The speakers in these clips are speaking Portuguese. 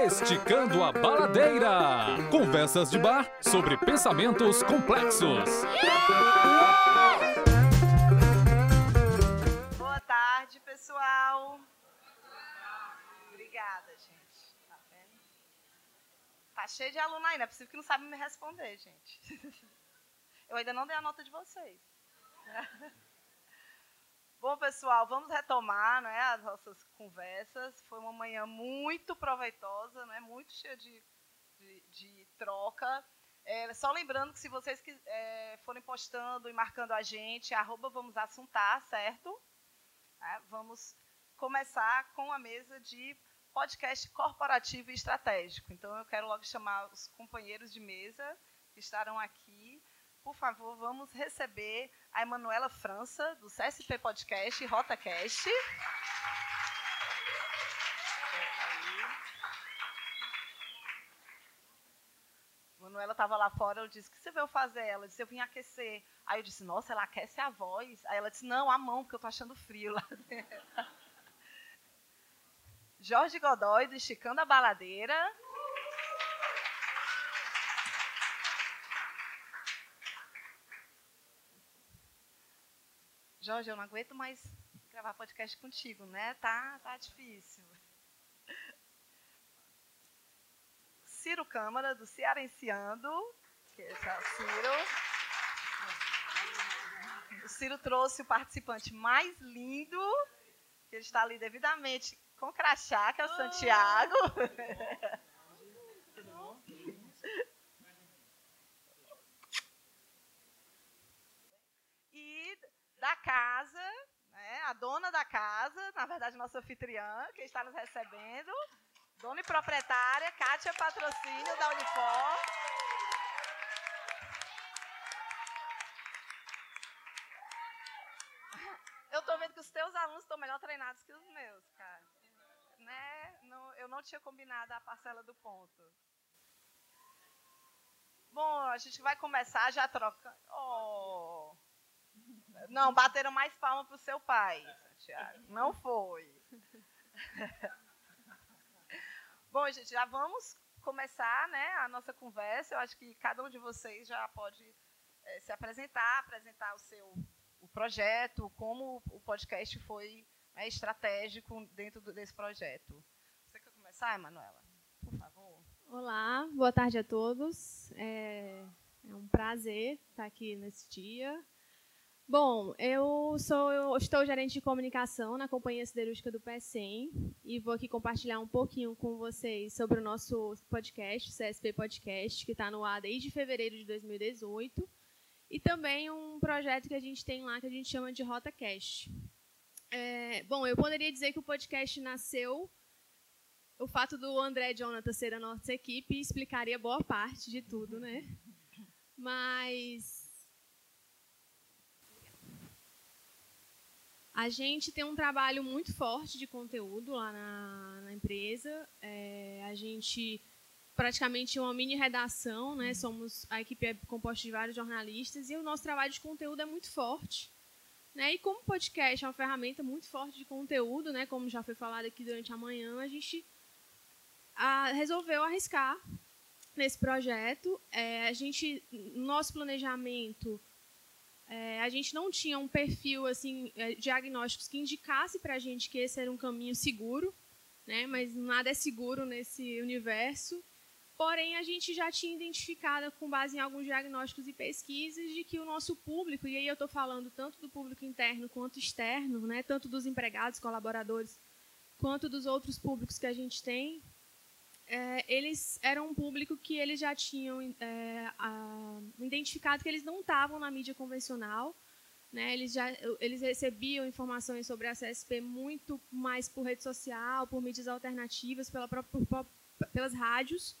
Esticando a Baladeira. Conversas de bar sobre pensamentos complexos. Boa tarde, pessoal. Obrigada, gente. Tá vendo? Tá cheio de aluno não é possível que não sabe me responder, gente. Eu ainda não dei a nota de vocês. Bom, pessoal, vamos retomar né, as nossas conversas. Foi uma manhã muito proveitosa, né, muito cheia de, de, de troca. É, só lembrando que se vocês é, forem postando e marcando a gente, arroba vamos assuntar, certo? É, vamos começar com a mesa de podcast corporativo e estratégico. Então, eu quero logo chamar os companheiros de mesa que estarão aqui por favor, vamos receber a Emanuela França, do CSP Podcast RotaCast. Manuela estava lá fora, eu disse, o que você veio fazer? Ela disse, eu vim aquecer. Aí eu disse, nossa, ela aquece a voz. Aí ela disse, não, a mão, porque eu estou achando frio lá Jorge Godoy, do Esticando a Baladeira. Jorge, eu não aguento mais gravar podcast contigo, né? Tá, tá difícil. Ciro Câmara, do Cearenciando, que é o Ciro. O Ciro trouxe o participante mais lindo, que ele está ali devidamente com crachá, que é o Santiago. da casa, né, a dona da casa, na verdade, nossa anfitriã, que está nos recebendo, dona e proprietária, Kátia Patrocínio, da Unifor. Eu estou vendo que os teus alunos estão melhor treinados que os meus, cara. Né? Eu não tinha combinado a parcela do ponto. Bom, a gente vai começar já trocando. Oh. Não, bateram mais palma pro seu pai, Santiago. Não foi. Bom, gente, já vamos começar né, a nossa conversa. Eu acho que cada um de vocês já pode é, se apresentar, apresentar o seu o projeto, como o podcast foi né, estratégico dentro desse projeto. Você quer começar, Emanuela? Por favor. Olá, boa tarde a todos. É, é um prazer estar aqui nesse dia. Bom, eu sou eu estou gerente de comunicação na Companhia Siderúrgica do PECEM e vou aqui compartilhar um pouquinho com vocês sobre o nosso podcast, CSP Podcast, que está no ar desde fevereiro de 2018, e também um projeto que a gente tem lá que a gente chama de RotaCast. É, bom, eu poderia dizer que o podcast nasceu o fato do André Jonathan ser a nossa equipe explicaria boa parte de tudo, né? Mas A gente tem um trabalho muito forte de conteúdo lá na, na empresa. É, a gente praticamente uma mini redação, né? Somos a equipe é composta de vários jornalistas e o nosso trabalho de conteúdo é muito forte, né? E como podcast é uma ferramenta muito forte de conteúdo, né? Como já foi falado aqui durante a manhã, a gente a, resolveu arriscar nesse projeto. É, a gente, nosso planejamento é, a gente não tinha um perfil assim é, diagnósticos que indicasse para a gente que esse era um caminho seguro, né? Mas nada é seguro nesse universo. Porém, a gente já tinha identificado, com base em alguns diagnósticos e pesquisas, de que o nosso público, e aí eu estou falando tanto do público interno quanto externo, né? tanto dos empregados, colaboradores, quanto dos outros públicos que a gente tem, é, eles eram um público que eles já tinham é, a, identificado que eles não estavam na mídia convencional. Né? Eles, já, eles recebiam informações sobre a CSP muito mais por rede social, por mídias alternativas, pela própria, por, pelas rádios.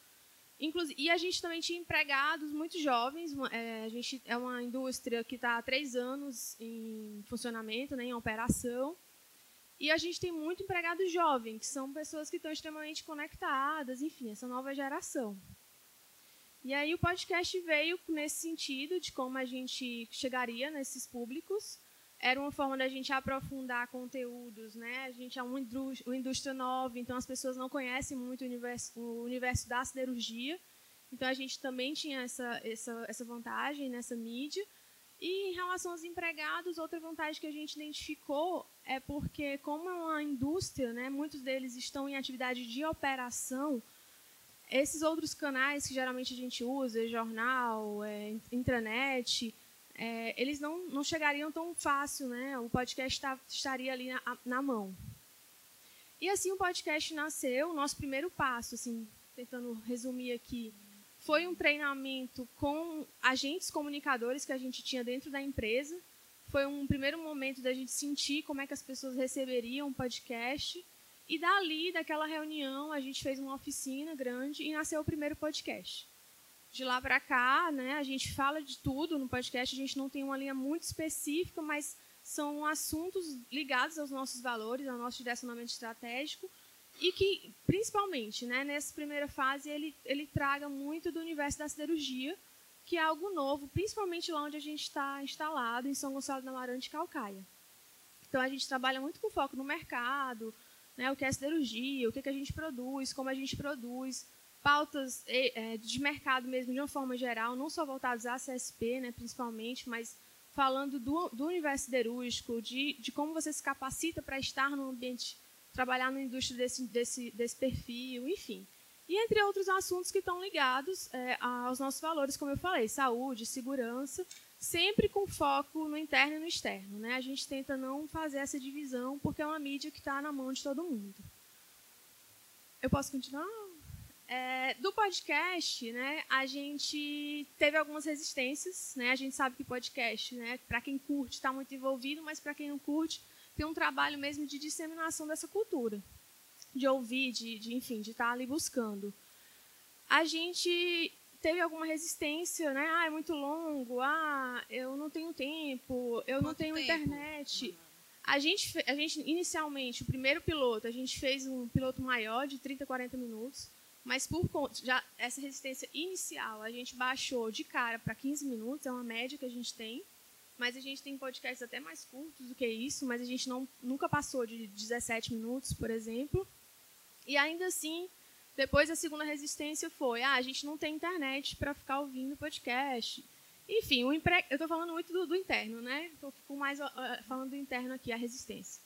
Inclusive, e a gente também tinha empregados muito jovens. É, a gente é uma indústria que está há três anos em funcionamento, né, em operação. E a gente tem muito empregado jovem, que são pessoas que estão extremamente conectadas, enfim, essa nova geração. E aí o podcast veio nesse sentido de como a gente chegaria nesses públicos. era uma forma da gente aprofundar conteúdos, né? A gente é uma indústria nova, então as pessoas não conhecem muito o universo, o universo da siderurgia. Então a gente também tinha essa, essa, essa vantagem nessa mídia. E em relação aos empregados, outra vantagem que a gente identificou é porque, como é uma indústria, né, muitos deles estão em atividade de operação, esses outros canais que geralmente a gente usa, jornal, é, intranet, é, eles não, não chegariam tão fácil, né? O podcast tá, estaria ali na, na, mão. E assim o podcast nasceu. O nosso primeiro passo, assim, tentando resumir aqui, foi um treinamento com agentes comunicadores que a gente tinha dentro da empresa. Foi um primeiro momento da gente sentir como é que as pessoas receberiam o podcast. E dali, daquela reunião, a gente fez uma oficina grande e nasceu o primeiro podcast. De lá para cá, né, a gente fala de tudo no podcast, a gente não tem uma linha muito específica, mas são assuntos ligados aos nossos valores, ao nosso direcionamento estratégico e que, principalmente, né, nessa primeira fase, ele, ele traga muito do universo da siderurgia, que é algo novo, principalmente lá onde a gente está instalado, em São Gonçalo da Amarante, Calcaia. Então, a gente trabalha muito com foco no mercado, né, o que é siderurgia, o que, que a gente produz, como a gente produz, pautas é, de mercado mesmo, de uma forma geral, não só voltadas à CSP, né, principalmente, mas falando do, do universo siderúrgico, de, de como você se capacita para estar no ambiente, trabalhar na indústria desse, desse, desse perfil, enfim. E entre outros assuntos que estão ligados é, aos nossos valores, como eu falei, saúde, segurança, sempre com foco no interno e no externo. Né? A gente tenta não fazer essa divisão, porque é uma mídia que está na mão de todo mundo. Eu posso continuar? É, do podcast, né, a gente teve algumas resistências. Né? A gente sabe que podcast, né, para quem curte, está muito envolvido, mas para quem não curte, tem um trabalho mesmo de disseminação dessa cultura, de ouvir, de, de enfim, de estar tá ali buscando. A gente teve alguma resistência, né? Ah, é muito longo. Ah, eu não tenho tempo. Eu Quanto não tenho tempo? internet. Uhum. A gente, a gente, inicialmente, o primeiro piloto, a gente fez um piloto maior, de 30, 40 minutos. Mas por conta, já essa resistência inicial, a gente baixou de cara para 15 minutos, é uma média que a gente tem. Mas a gente tem podcasts até mais curtos do que isso, mas a gente não, nunca passou de 17 minutos, por exemplo. E ainda assim, depois a segunda resistência foi: ah, a gente não tem internet para ficar ouvindo podcast. Enfim, empre... eu estou falando muito do, do interno, né? Estou mais uh, falando do interno aqui, a resistência.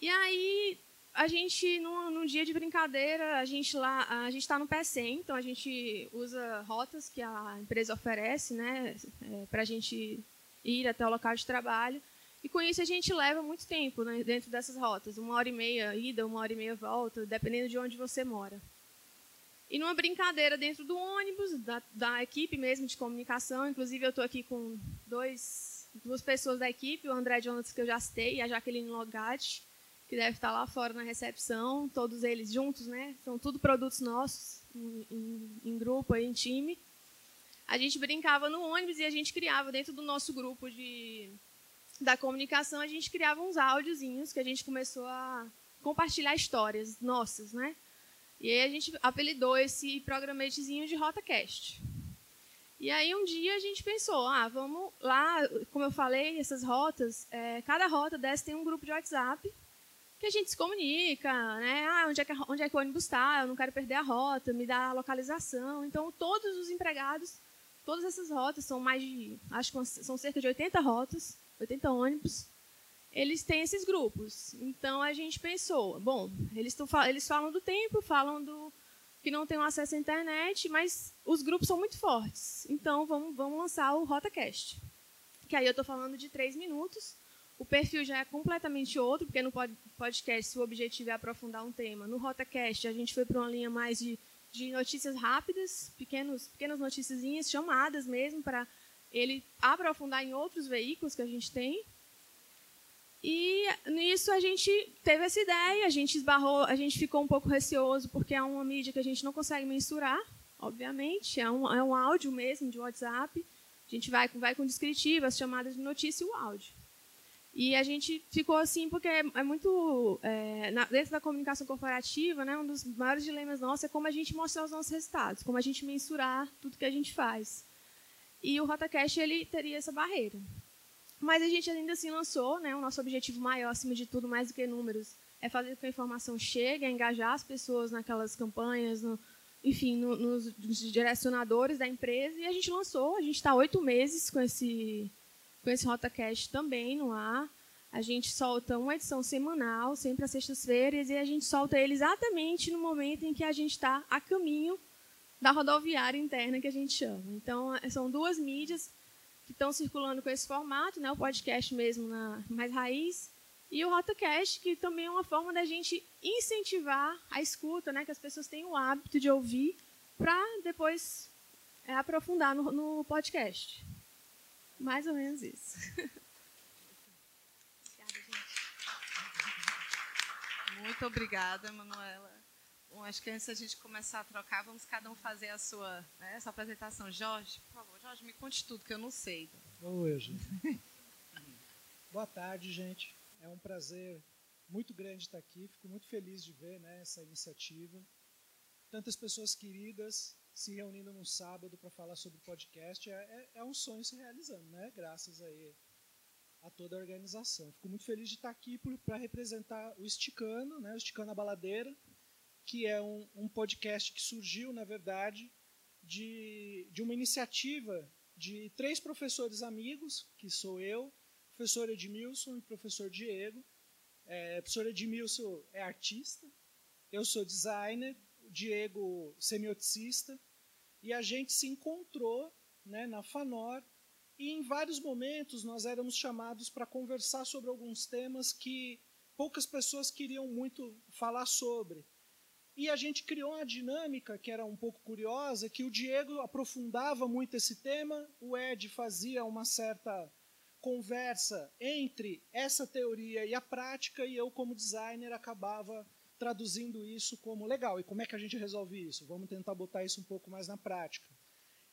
E aí, a gente, num, num, dia de brincadeira, a gente lá, a gente está no PC, então a gente usa rotas que a empresa oferece, né, é, para a gente ir até o local de trabalho. E com isso a gente leva muito tempo né, dentro dessas rotas, uma hora e meia ida, uma hora e meia volta, dependendo de onde você mora. E numa brincadeira dentro do ônibus, da, da equipe mesmo de comunicação, inclusive eu estou aqui com dois, duas pessoas da equipe, o André Jonas, que eu já citei, e a Jaqueline Logatti, que deve estar lá fora na recepção, todos eles juntos, né? São tudo produtos nossos, em, em, em grupo, em time. A gente brincava no ônibus e a gente criava dentro do nosso grupo de da comunicação, a gente criava uns áudiozinhos que a gente começou a compartilhar histórias nossas, né? E aí a gente apelidou esse programetezinho de RotaCast. E aí um dia a gente pensou, ah, vamos lá, como eu falei, essas rotas, é, cada rota dessa tem um grupo de WhatsApp que a gente se comunica, né? Ah, onde é que, onde é que o ônibus está? Eu não quero perder a rota, me dá a localização. Então, todos os empregados, todas essas rotas, são mais de, acho que são cerca de 80 rotas, 80 ônibus, eles têm esses grupos. Então, a gente pensou, bom, eles, tão, eles falam do tempo, falam do que não tem acesso à internet, mas os grupos são muito fortes. Então, vamos, vamos lançar o RotaCast. Que aí eu estou falando de três minutos, o perfil já é completamente outro, porque no podcast, o objetivo é aprofundar um tema, no RotaCast a gente foi para uma linha mais de, de notícias rápidas, pequenos, pequenas noticiazinhas, chamadas mesmo, para ele aprofundar em outros veículos que a gente tem. E nisso a gente teve essa ideia, a gente esbarrou, a gente ficou um pouco receoso, porque é uma mídia que a gente não consegue mensurar, obviamente, é um, é um áudio mesmo de WhatsApp. A gente vai, vai com descritivo, as chamadas de notícia e o áudio. E a gente ficou assim porque é, é muito é, na, dentro da comunicação corporativa, né? Um dos maiores dilemas nossos é como a gente mostrar os nossos resultados, como a gente mensurar tudo que a gente faz. E o RotaCast ele teria essa barreira. Mas a gente ainda assim lançou, né? O nosso objetivo maior, acima de tudo, mais do que números, é fazer com que a informação chegue, é engajar as pessoas naquelas campanhas, no, enfim, no, nos, nos, direcionadores da empresa. E a gente lançou, a gente está oito meses com esse, com esse RotaCast também no ar. A gente solta uma edição semanal, sempre às sextas-feiras, e a gente solta ele exatamente no momento em que a gente está a caminho da rodoviária interna que a gente chama. Então, são duas mídias que estão circulando com esse formato, né? o podcast mesmo na mais raiz, e o RotaCast, que também é uma forma da gente incentivar a escuta, né? que as pessoas tenham o hábito de ouvir, para depois é, aprofundar no, no podcast. Mais ou menos isso. Muito obrigada, Manuela. Bom, acho que antes da gente começar a trocar, vamos cada um fazer a sua, né, sua apresentação. Jorge, por favor, Jorge, me conte tudo, que eu não sei. Oi, gente. Boa tarde, gente. É um prazer muito grande estar aqui. Fico muito feliz de ver né, essa iniciativa. Tantas pessoas queridas se reunindo num sábado para falar sobre podcast. É, é, é, um sonho se realizando, né? Graças aí a toda a organização. Fico muito feliz de estar aqui para representar o Esticano, né? O Esticano a Baladeira, que é um, um podcast que surgiu, na verdade, de, de uma iniciativa de três professores amigos, que sou eu, professor Edmilson e professor Diego. É, professor Edmilson é artista, eu sou designer, Diego semioticista, e a gente se encontrou né, na FANOR e em vários momentos nós éramos chamados para conversar sobre alguns temas que poucas pessoas queriam muito falar sobre. E a gente criou uma dinâmica que era um pouco curiosa, que o Diego aprofundava muito esse tema, o Ed fazia uma certa conversa entre essa teoria e a prática, e eu, como designer, acabava traduzindo isso como legal. E como é que a gente resolve isso? Vamos tentar botar isso um pouco mais na prática.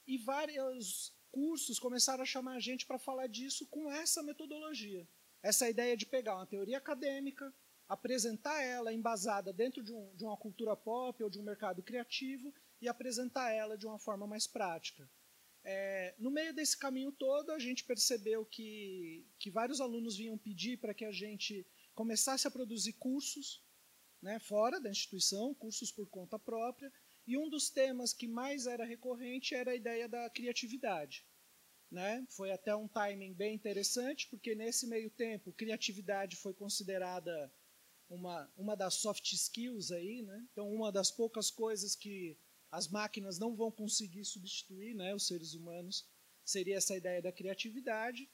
E vários cursos começaram a chamar a gente para falar disso com essa metodologia. Essa ideia de pegar uma teoria acadêmica, apresentar ela embasada dentro de, um, de uma cultura pop ou de um mercado criativo e apresentar ela de uma forma mais prática. É, no meio desse caminho todo, a gente percebeu que, que vários alunos vinham pedir para que a gente começasse a produzir cursos né, fora da instituição, cursos por conta própria, e um dos temas que mais era recorrente era a ideia da criatividade. Né? Foi até um timing bem interessante, porque nesse meio tempo, criatividade foi considerada uma, uma das soft skills aí, né? Então, uma das poucas coisas que as máquinas não vão conseguir substituir, né, os seres humanos, seria essa ideia da criatividade.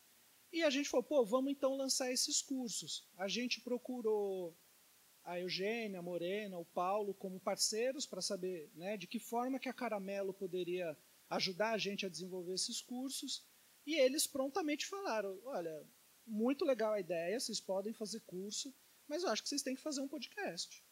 E a gente falou, pô, vamos então lançar esses cursos. A gente procurou a Eugênia, a Morena, o Paulo como parceiros para saber né, de que forma que a Caramelo poderia ajudar a gente a desenvolver esses cursos. E eles prontamente falaram: olha, muito legal a ideia, vocês podem fazer curso, mas eu acho que vocês têm que fazer um podcast.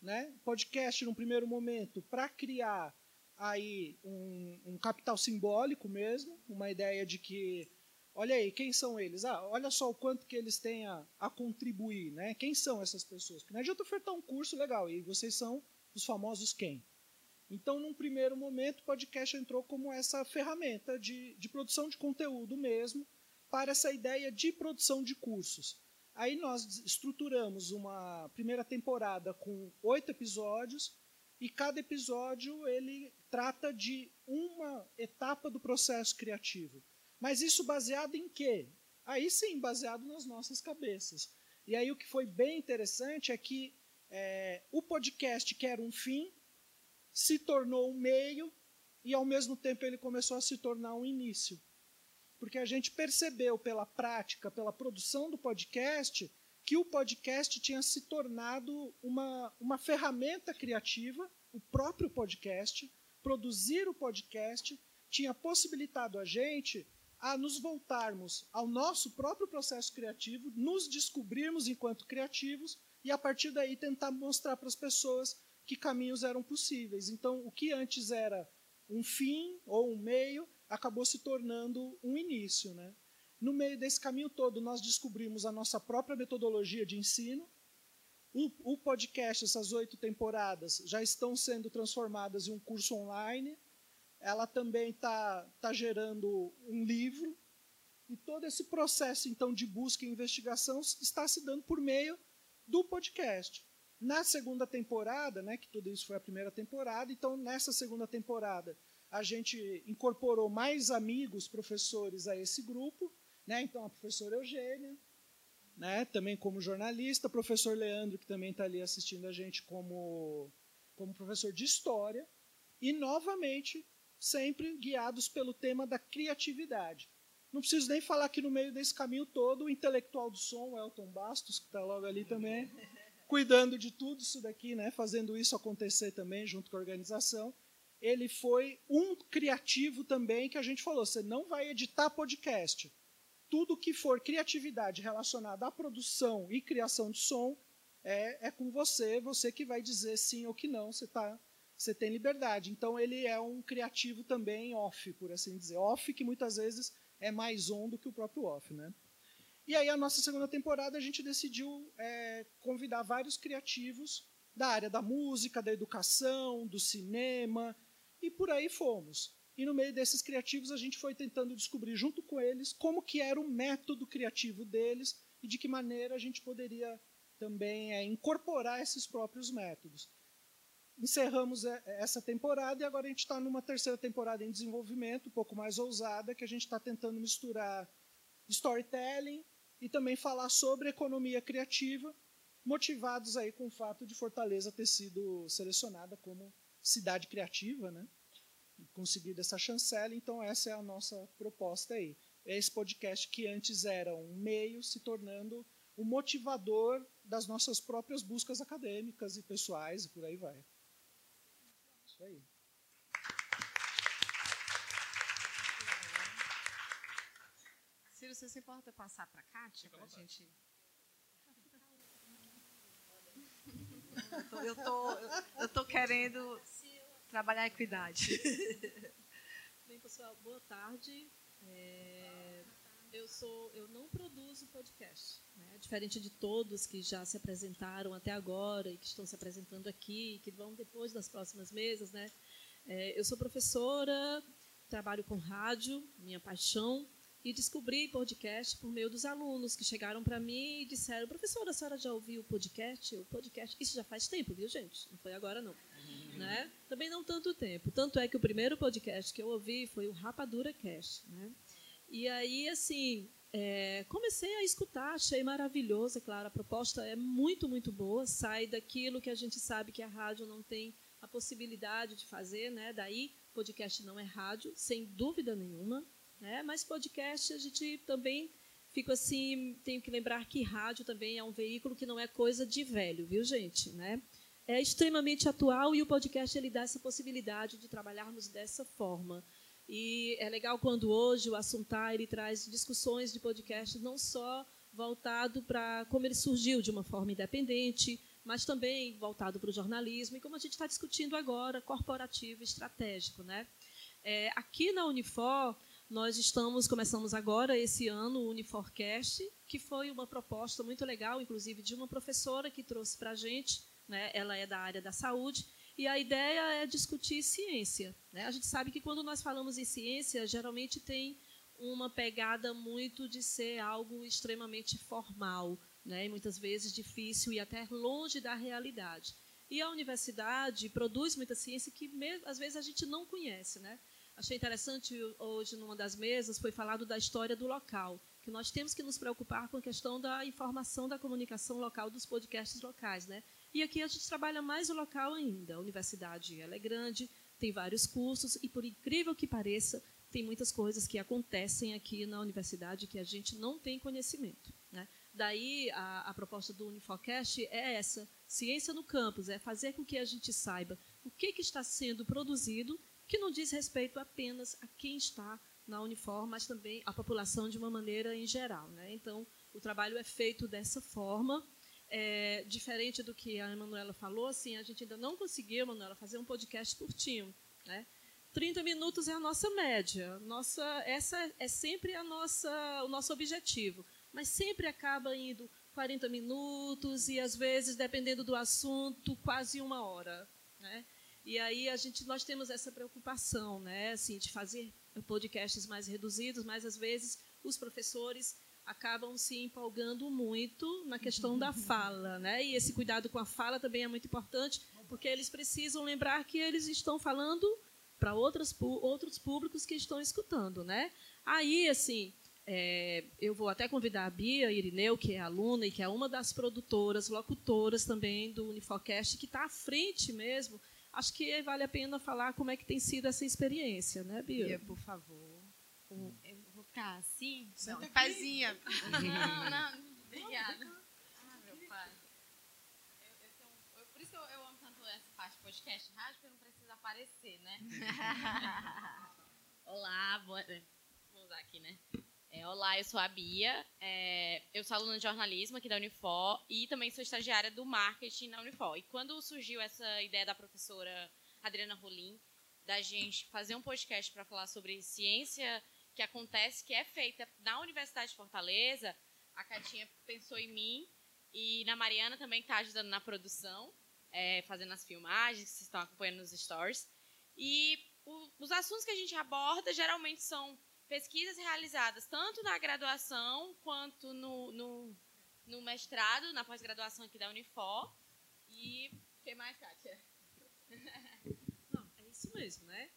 Né? Podcast, num primeiro momento, para criar aí um, um capital simbólico mesmo, uma ideia de que Olha aí, quem são eles? Ah, olha só o quanto que eles têm a, a contribuir, né? Quem são essas pessoas? Porque não adianta ofertar um curso legal, e vocês são os famosos quem? Então, num primeiro momento, o podcast entrou como essa ferramenta de, de produção de conteúdo mesmo, para essa ideia de produção de cursos. Aí nós estruturamos uma primeira temporada com oito episódios, e cada episódio ele trata de uma etapa do processo criativo. Mas isso baseado em quê? Aí sim, baseado nas nossas cabeças. E aí o que foi bem interessante é que é, o podcast, que era um fim, se tornou um meio e ao mesmo tempo ele começou a se tornar um início. Porque a gente percebeu pela prática, pela produção do podcast, que o podcast tinha se tornado uma, uma ferramenta criativa, o próprio podcast, produzir o podcast tinha possibilitado a gente a nos voltarmos ao nosso próprio processo criativo, nos descobrirmos enquanto criativos e a partir daí tentar mostrar para as pessoas que caminhos eram possíveis. Então, o que antes era um fim ou um meio acabou se tornando um início, né? No meio desse caminho todo, nós descobrimos a nossa própria metodologia de ensino. O, o podcast, essas oito temporadas, já estão sendo transformadas em um curso online ela também está tá gerando um livro E todo esse processo, então, de busca e investigação está se dando por meio do podcast. Na segunda temporada, né, que tudo isso foi a primeira temporada, então nessa segunda temporada a gente incorporou mais amigos, professores a esse grupo, né? Então a professora Eugênia, né, também como jornalista, professor Leandro que também está ali assistindo a gente como como professor de história e novamente sempre guiados pelo tema da criatividade. Não preciso nem falar que no meio desse caminho todo o intelectual do som, Elton Bastos, que está logo ali também, cuidando de tudo isso daqui, né, fazendo isso acontecer também junto com a organização. Ele foi um criativo também que a gente falou: você não vai editar podcast. Tudo que for criatividade relacionada à produção e criação de som é, é com você, você que vai dizer sim ou que não, você, tá, você tem liberdade. Então ele é um criativo também off, por assim dizer. Off que muitas vezes é mais on do que o próprio off. Né? E aí, a nossa segunda temporada, a gente decidiu é, convidar vários criativos da área da música, da educação, do cinema, e por aí fomos. E no meio desses criativos, a gente foi tentando descobrir junto com eles como que era o método criativo deles e de que maneira a gente poderia também é, incorporar esses próprios métodos. Encerramos é, essa temporada e agora a gente está numa terceira temporada em desenvolvimento, um pouco mais ousada, que a gente está tentando misturar storytelling, e também falar sobre economia criativa, motivados aí com o fato de Fortaleza ter sido selecionada como cidade criativa, né? Conseguir essa chancela, então essa é a nossa proposta aí. É esse podcast que antes era um meio se tornando o motivador das nossas próprias buscas acadêmicas e pessoais e por aí vai. Isso aí. Ciro, você se importa passar para a Kátia? Para a gente. Eu tô, eu tô querendo trabalhar a equidade. Bem, pessoal, boa tarde. É, eu sou, eu não produzo podcast, né? diferente de todos que já se apresentaram até agora e que estão se apresentando aqui, que vão depois das próximas mesas, né? É, eu sou professora, trabalho com rádio, minha paixão, e descobri podcast por meio dos alunos que chegaram para mim e disseram: professora, a senhora já ouviu o podcast? O podcast, isso já faz tempo, viu, gente? Não foi agora, não. Uhum. Né? Também não tanto tempo. Tanto é que o primeiro podcast que eu ouvi foi o Rapadura Cast. Né? E aí, assim, é, comecei a escutar, achei maravilhoso, é claro, a proposta é muito, muito boa, sai daquilo que a gente sabe que a rádio não tem a possibilidade de fazer, né? Daí, podcast não é rádio, sem dúvida nenhuma. Né? Mas podcast a gente também fico assim, tenho que lembrar que rádio também é um veículo que não é coisa de velho, viu, gente? Né? É extremamente atual e o podcast ele dá essa possibilidade de trabalharmos dessa forma. E é legal quando hoje o Assuntar ele traz discussões de podcast não só voltado para como ele surgiu de uma forma independente, mas também voltado para o jornalismo e como a gente está discutindo agora, corporativo, estratégico, né? É, aqui na Unifor nós estamos, começamos agora esse ano o Uniforcast, que foi uma proposta muito legal, inclusive de uma professora que trouxe para a gente, né? ela é da área da saúde, e a ideia é discutir ciência. Né? A gente sabe que quando nós falamos em ciência, geralmente tem uma pegada muito de ser algo extremamente formal, né? muitas vezes difícil e até longe da realidade. E a universidade produz muita ciência que, às vezes, a gente não conhece. Né? achei interessante hoje, numa das mesas, foi falado da história do local, que nós temos que nos preocupar com a questão da informação da comunicação local dos podcasts locais. Né? E aqui a gente trabalha mais o local ainda. A universidade ela é grande, tem vários cursos, e por incrível que pareça, tem muitas coisas que acontecem aqui na universidade que a gente não tem conhecimento. Né? Daí a, a, proposta do Unifocast é essa: ciência no campus, é fazer com que a gente saiba o que, que está sendo produzido que não diz respeito apenas a quem está na Unifor, mas também à população de uma maneira em geral. Né? Então, o trabalho é feito dessa forma. É, diferente do que a Emanuela falou, assim, a gente ainda não conseguiu, Emanuela, fazer um podcast curtinho. Né? 30 minutos é a nossa média. Nossa, essa é sempre a nossa, o nosso objetivo. Mas sempre acaba indo 40 minutos e, às vezes, dependendo do assunto, quase uma hora. Né? E aí a gente, nós temos essa preocupação, né, assim, de fazer podcasts mais reduzidos, mas às vezes os professores acabam se empolgando muito na questão da fala, né? E esse cuidado com a fala também é muito importante, porque eles precisam lembrar que eles estão falando para outros outros públicos que estão escutando, né? Aí, assim, é, eu vou até convidar a Bia Irineu, que é aluna e que é uma das produtoras, locutoras também do Unifocast, que está à frente mesmo. Acho que vale a pena falar como é que tem sido essa experiência, né, Bia? Bia, por favor. Eu ficar assim? Não. Não, não, obrigada. Ah, meu pai. Eu, eu tenho, por isso que eu, eu amo tanto essa parte de podcast rádio, porque eu não preciso aparecer, né? Olá, boa, vou usar aqui, né? É, olá, eu sou a Bia, é, eu sou aluna de jornalismo aqui da Unifor e também sou estagiária do marketing na Unifor. E quando surgiu essa ideia da professora Adriana Rolim, da gente fazer um podcast para falar sobre ciência que acontece, que é feita na Universidade de Fortaleza, a Catinha pensou em mim e na Mariana também está ajudando na produção, é, fazendo as filmagens, que vocês estão acompanhando nos stories. E o, os assuntos que a gente aborda geralmente são pesquisas realizadas tanto na graduação quanto no, no, no mestrado, na pós-graduação aqui da Unifor. E o que mais, Kátia? Não, é isso mesmo, né?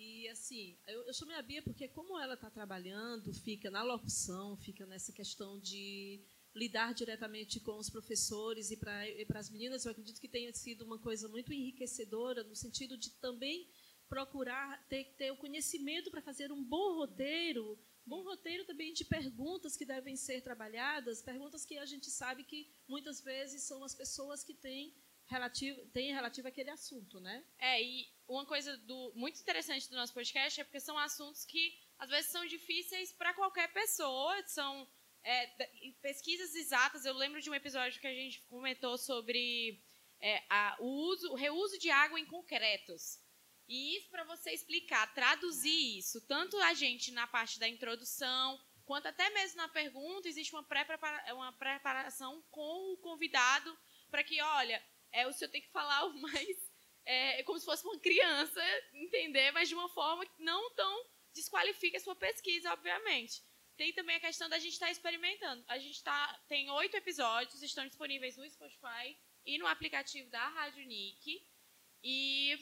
E assim, eu, eu chamei a Bia porque como ela está trabalhando, fica na locução, fica nessa questão de lidar diretamente com os professores e para as meninas, eu acredito que tenha sido uma coisa muito enriquecedora no sentido de também procurar ter, ter o conhecimento para fazer um bom roteiro, bom roteiro também de perguntas que devem ser trabalhadas, perguntas que a gente sabe que muitas vezes são as pessoas que têm relativo, têm relativo àquele assunto, né? É, e uma coisa do, muito interessante do nosso podcast é porque são assuntos que às vezes são difíceis para qualquer pessoa, são é, pesquisas exatas. Eu lembro de um episódio que a gente comentou sobre é, a, o, uso, o reuso de água em concretos. E isso para você explicar, traduzir isso, tanto a gente na parte da introdução, quanto até mesmo na pergunta, existe uma pré-preparação com o convidado para que, olha, é, o senhor tem que falar o mais é, como se fosse uma criança, entender, mas de uma forma que não tão desqualifica a sua pesquisa, obviamente. Tem também a questão da gente estar tá experimentando. A gente tá, tem oito episódios, estão disponíveis no Spotify e no aplicativo da Rádio Nick. E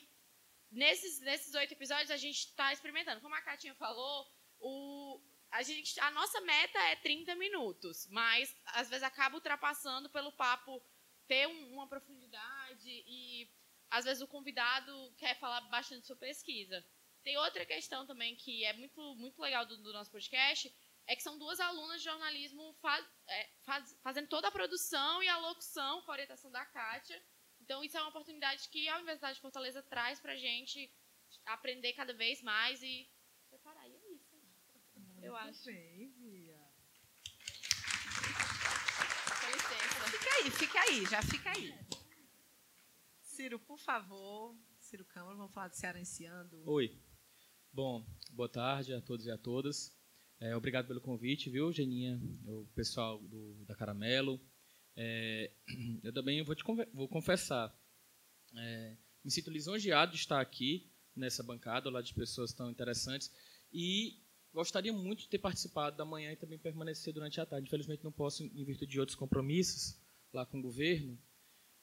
nesses, nesses oito episódios a gente está experimentando. Como a Katinha falou, o, a, gente, a nossa meta é 30 minutos, mas às vezes acaba ultrapassando pelo papo ter um, uma profundidade e às vezes o convidado quer falar bastante sobre pesquisa. Tem outra questão também que é muito, muito legal do, do nosso podcast, é que são duas alunas de jornalismo faz, é, faz, fazendo toda a produção e a locução com a orientação da Kátia. Então, isso é uma oportunidade que a Universidade de Fortaleza traz para a gente aprender cada vez mais e preparar. E é isso. Muito eu acho. bem, Bia. Com licença. Fica aí, fica aí, já fica aí. Ciro, por favor. Ciro Câmara, vamos falar de Cearenciando. Oi. Bom, boa tarde a todos e a todas. É, obrigado pelo convite, viu, Geninha, o pessoal do, da Caramelo, é, eu também vou te vou confessar, é, me sinto lisonjeado de estar aqui nessa bancada, lá de pessoas tão interessantes, e gostaria muito de ter participado da manhã e também permanecer durante a tarde. Infelizmente não posso, em virtude de outros compromissos lá com o governo,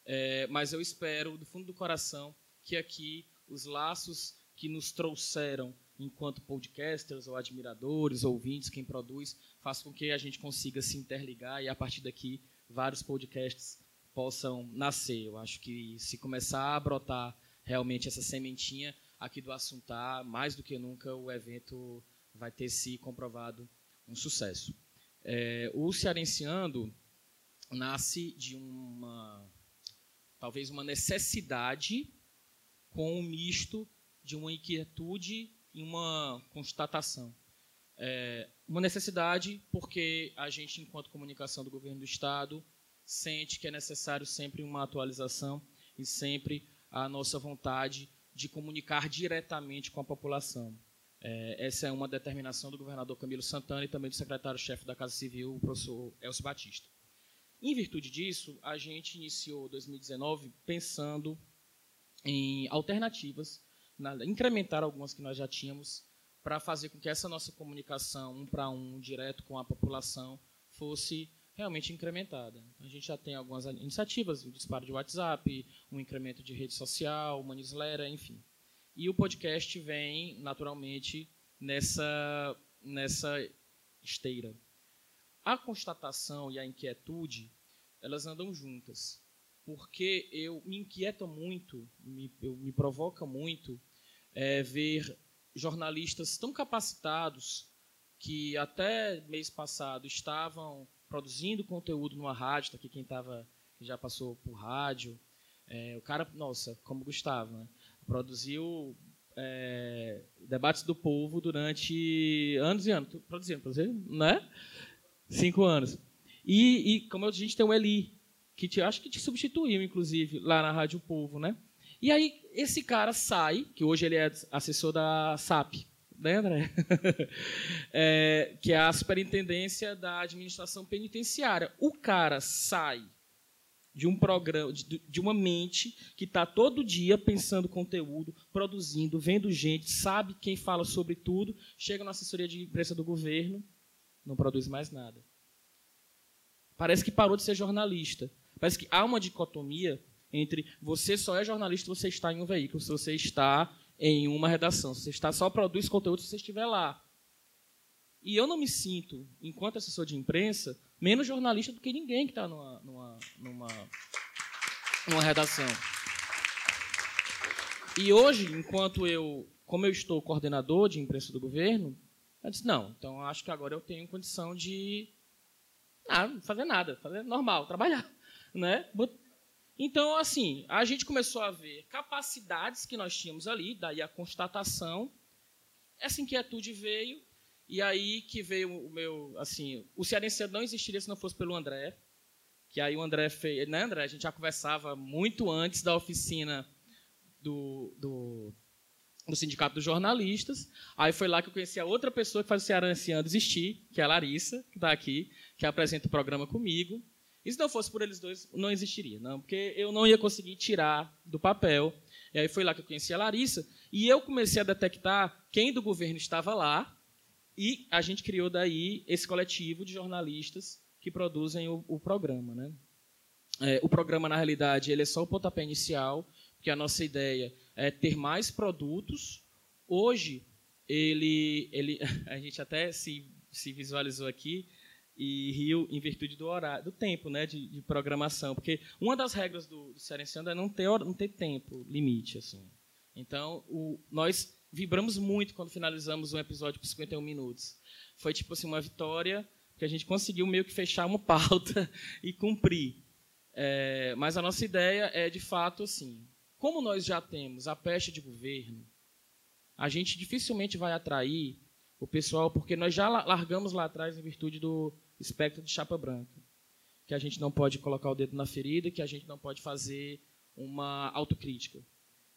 é, mas eu espero, do fundo do coração, que aqui os laços que nos trouxeram enquanto podcasters ou admiradores, ouvintes, quem produz, façam com que a gente consiga se interligar e a partir daqui vários podcasts possam nascer. Eu acho que se começar a brotar realmente essa sementinha aqui do Assuntar, mais do que nunca o evento vai ter se comprovado um sucesso. É, o Cearenciando nasce de uma, talvez uma necessidade com um misto de uma inquietude e uma constatação. É, uma necessidade porque a gente, enquanto comunicação do governo do Estado, sente que é necessário sempre uma atualização e sempre a nossa vontade de comunicar diretamente com a população. É, essa é uma determinação do governador Camilo Santana e também do secretário-chefe da Casa Civil, o professor Elcio Batista. Em virtude disso, a gente iniciou 2019 pensando em alternativas, na, incrementar algumas que nós já tínhamos, para fazer com que essa nossa comunicação um para um, direto com a população, fosse realmente incrementada. A gente já tem algumas iniciativas, um disparo de WhatsApp, um incremento de rede social, uma newsletter, enfim. E o podcast vem, naturalmente, nessa, nessa esteira. A constatação e a inquietude, elas andam juntas. Porque eu me inquieta muito, me, eu, me provoca muito é, ver jornalistas tão capacitados que até mês passado estavam produzindo conteúdo numa rádio, tá aqui quem tava, já passou por rádio, é, o cara, nossa, como Gustavo, né? produziu é, debates do povo durante anos e anos, produzindo, produzindo, né? Cinco anos. E, e como a gente tem o Eli, que te, acho que te substituiu, inclusive, lá na Rádio Povo, né? E aí esse cara sai, que hoje ele é assessor da SAP, né, André? é, que é a Superintendência da Administração Penitenciária. O cara sai de um programa, de, de uma mente que está todo dia pensando conteúdo, produzindo, vendo gente, sabe quem fala sobre tudo, chega na assessoria de imprensa do governo, não produz mais nada. Parece que parou de ser jornalista. Parece que há uma dicotomia entre você só é jornalista se você está em um veículo, se você está em uma redação, se você está só produz conteúdo se você estiver lá. E eu não me sinto, enquanto assessor de imprensa, menos jornalista do que ninguém que está numa, numa, numa, numa redação. E hoje, enquanto eu, como eu estou coordenador de imprensa do governo, eu disse, não, então acho que agora eu tenho condição de ah, fazer nada, fazer normal, trabalhar. Né? Então, assim, a gente começou a ver capacidades que nós tínhamos ali, daí a constatação. Essa inquietude veio, e aí que veio o meu, assim, o Cearense não existiria se não fosse pelo André, que aí o André fez, né, André? A gente já conversava muito antes da oficina do, do, do Sindicato dos Jornalistas. Aí foi lá que eu conheci a outra pessoa que faz o Cearense existir, que é a Larissa, que está aqui, que apresenta o programa comigo. E se não fosse por eles dois, não existiria, não, porque eu não ia conseguir tirar do papel. E aí foi lá que eu conheci a Larissa e eu comecei a detectar quem do governo estava lá e a gente criou daí esse coletivo de jornalistas que produzem o, o programa, né? É, o programa na realidade ele é só o pontapé inicial, porque a nossa ideia é ter mais produtos. Hoje ele, ele a gente até se, se visualizou aqui e Rio em virtude do horário, do tempo, né, de, de programação, porque uma das regras do, do Cearenseando é não ter não ter tempo limite, assim. Então, o, nós vibramos muito quando finalizamos um episódio por 51 minutos. Foi tipo assim uma vitória que a gente conseguiu meio que fechar uma pauta e cumprir. É, mas a nossa ideia é de fato assim, como nós já temos a peste de governo, a gente dificilmente vai atrair o pessoal, porque nós já largamos lá atrás em virtude do, espectro de chapa branca. Que a gente não pode colocar o dedo na ferida, que a gente não pode fazer uma autocrítica.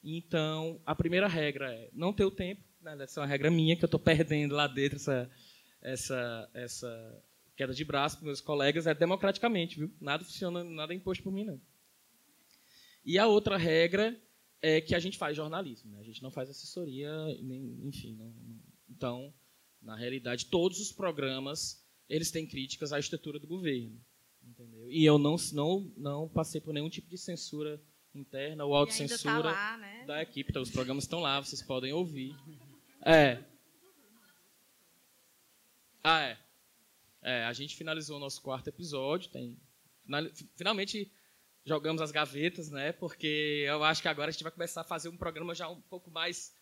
Então, a primeira regra é não ter o tempo. Né? Essa é uma regra minha, que eu estou perdendo lá dentro essa, essa, essa queda de braço para meus colegas. É democraticamente, viu? Nada funciona, nada é imposto por mim, não. E a outra regra é que a gente faz jornalismo. Né? A gente não faz assessoria, nem, enfim. Não. Então, na realidade, todos os programas eles têm críticas à estrutura do governo. Entendeu? E eu não, não, não passei por nenhum tipo de censura interna ou autocensura tá lá, né? da equipe. Então, os programas estão lá, vocês podem ouvir. É. Ah, é. é a gente finalizou o nosso quarto episódio. Tem, finalmente jogamos as gavetas, né? Porque eu acho que agora a gente vai começar a fazer um programa já um pouco mais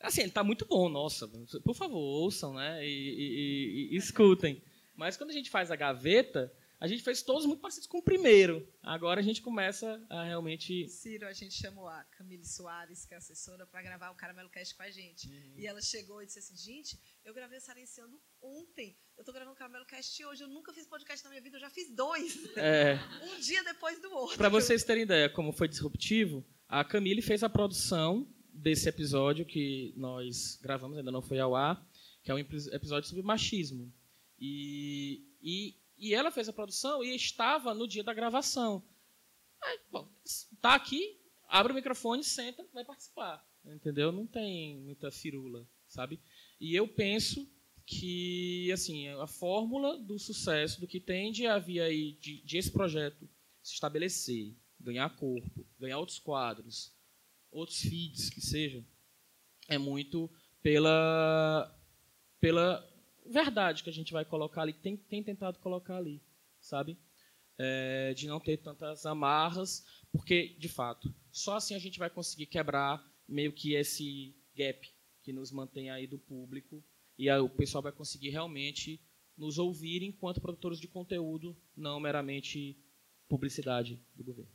Assim, ele tá muito bom, nossa. Por favor, ouçam, né? E, e, e, e, escutem. Mas quando a gente faz a gaveta, a gente fez todos muito parecidos com o primeiro. Agora a gente começa a realmente. Ciro, a gente chamou a Camille Soares, que é assessora, para gravar o Caramelo Cast com a gente. Uhum. E ela chegou e disse assim: gente, eu gravei o Sarenciando ontem. Eu estou gravando o Caramelo Cast hoje. Eu nunca fiz podcast na minha vida, eu já fiz dois. É. um dia depois do outro. Para vocês terem ideia como foi disruptivo, a Camille fez a produção desse episódio que nós gravamos, ainda não foi ao ar, que é um episódio sobre machismo. E, e, e ela fez a produção e estava no dia da gravação. Aí, bom, tá aqui, abre o microfone, senta, vai participar. entendeu? Não tem muita firula, sabe? E eu penso que assim a fórmula do sucesso, do que tende a vir aí de, de esse projeto se estabelecer, ganhar corpo, ganhar outros quadros, outros feeds que seja, é muito pela pela verdade que a gente vai colocar ali, tem, tem tentado colocar ali, sabe? É, de não ter tantas amarras, porque, de fato, só assim a gente vai conseguir quebrar meio que esse gap que nos mantém aí do público e aí o pessoal vai conseguir realmente nos ouvir enquanto produtores de conteúdo, não meramente publicidade do governo.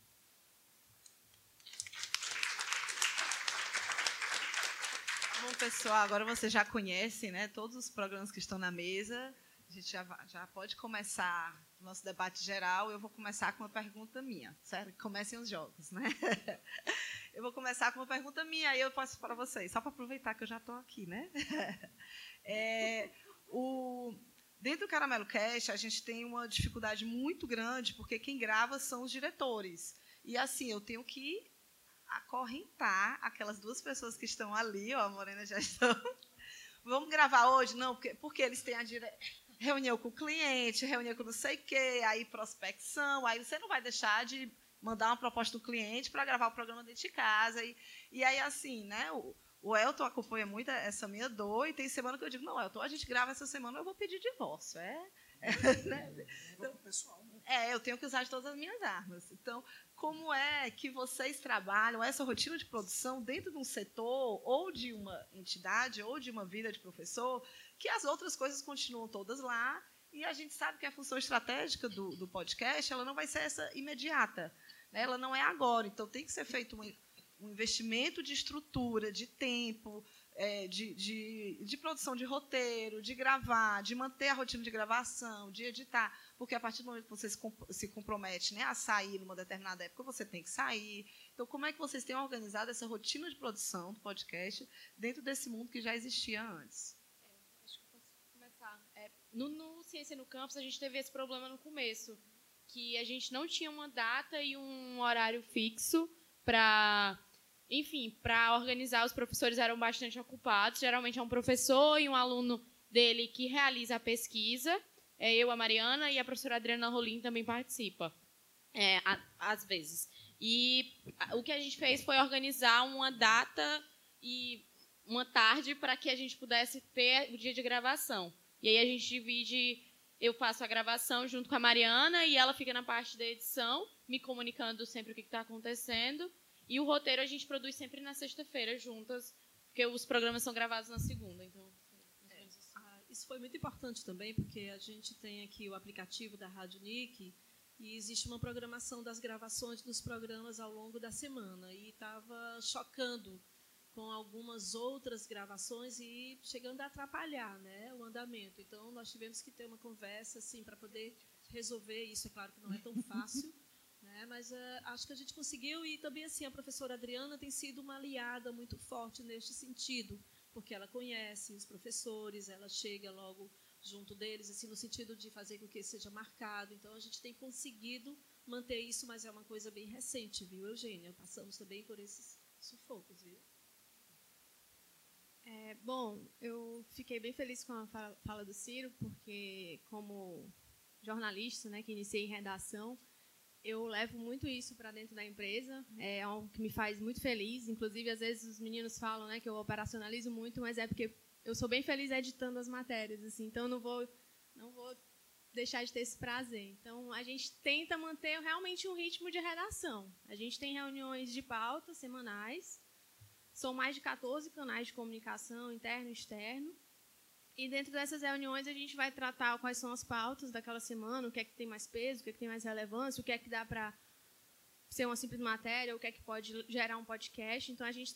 Bom, pessoal, agora você já conhece né, todos os programas que estão na mesa. A gente já, já pode começar o nosso debate geral. Eu vou começar com uma pergunta minha, certo? Comecem os jogos, né? Eu vou começar com uma pergunta minha, aí eu passo para vocês, só para aproveitar que eu já estou aqui, né? É, o, dentro do Caramelo Cash, a gente tem uma dificuldade muito grande, porque quem grava são os diretores. E assim, eu tenho que acorrentar aquelas duas pessoas que estão ali, ó, a Morena já estão. Vamos gravar hoje? Não, porque, porque eles têm a dire... reunião com o cliente, reunião com não sei o quê, aí prospecção, aí você não vai deixar de mandar uma proposta do cliente para gravar o programa dentro de casa. E, e aí, assim, né? O, o Elton acompanha muito essa minha dor, e tem semana que eu digo, não, Elton, a gente grava essa semana, eu vou pedir divórcio. É, é, né? então, né? É, eu tenho que usar de todas as minhas armas. Então, como é que vocês trabalham essa rotina de produção dentro de um setor, ou de uma entidade, ou de uma vida de professor, que as outras coisas continuam todas lá, e a gente sabe que a função estratégica do, do podcast ela não vai ser essa imediata. Né? Ela não é agora. Então, tem que ser feito um, um investimento de estrutura, de tempo, é, de, de, de, produção de roteiro, de gravar, de manter a rotina de gravação, de editar, porque a partir do momento que você se, compromete né, a sair numa determinada época, você tem que sair. Então, como é que vocês têm organizado essa rotina de produção do podcast dentro desse mundo que já existia antes? É, acho que eu posso começar. É, no, no Ciência no Campus, a gente teve esse problema no começo, que a gente não tinha uma data e um horário fixo para enfim, para organizar, os professores eram bastante ocupados. Geralmente é um professor e um aluno dele que realiza a pesquisa. É eu, a Mariana, e a professora Adriana Rolim também participa, é, a, às vezes. E o que a gente fez foi organizar uma data e uma tarde para que a gente pudesse ter o dia de gravação. E aí a gente divide, eu faço a gravação junto com a Mariana e ela fica na parte da edição, me comunicando sempre o que está acontecendo. E o roteiro a gente produz sempre na sexta-feira juntas, porque os programas são gravados na segunda. Então, é, assim. ah, isso foi muito importante também, porque a gente tem aqui o aplicativo da Rádio Nick e existe uma programação das gravações dos programas ao longo da semana. E estava chocando com algumas outras gravações e chegando a atrapalhar né, o andamento. Então, nós tivemos que ter uma conversa assim, para poder resolver isso. É claro que não é tão fácil. Né? Mas uh, acho que a gente conseguiu e também assim a professora Adriana tem sido uma aliada muito forte neste sentido, porque ela conhece os professores, ela chega logo junto deles, assim no sentido de fazer com que seja marcado. Então a gente tem conseguido manter isso, mas é uma coisa bem recente, viu, Eugênia? Passamos também por esses sufocos, viu? É, bom, eu fiquei bem feliz com a fala do Ciro, porque como jornalista, né, que iniciei em redação, eu levo muito isso para dentro da empresa. É algo que me faz muito feliz. Inclusive, às vezes os meninos falam, né, que eu operacionalizo muito, mas é porque eu sou bem feliz editando as matérias, assim. Então, não vou, não vou deixar de ter esse prazer. Então, a gente tenta manter realmente um ritmo de redação. A gente tem reuniões de pauta semanais. São mais de 14 canais de comunicação interno e externo. E dentro dessas reuniões a gente vai tratar quais são as pautas daquela semana, o que é que tem mais peso, o que é que tem mais relevância, o que é que dá para ser uma simples matéria, o que é que pode gerar um podcast. Então a gente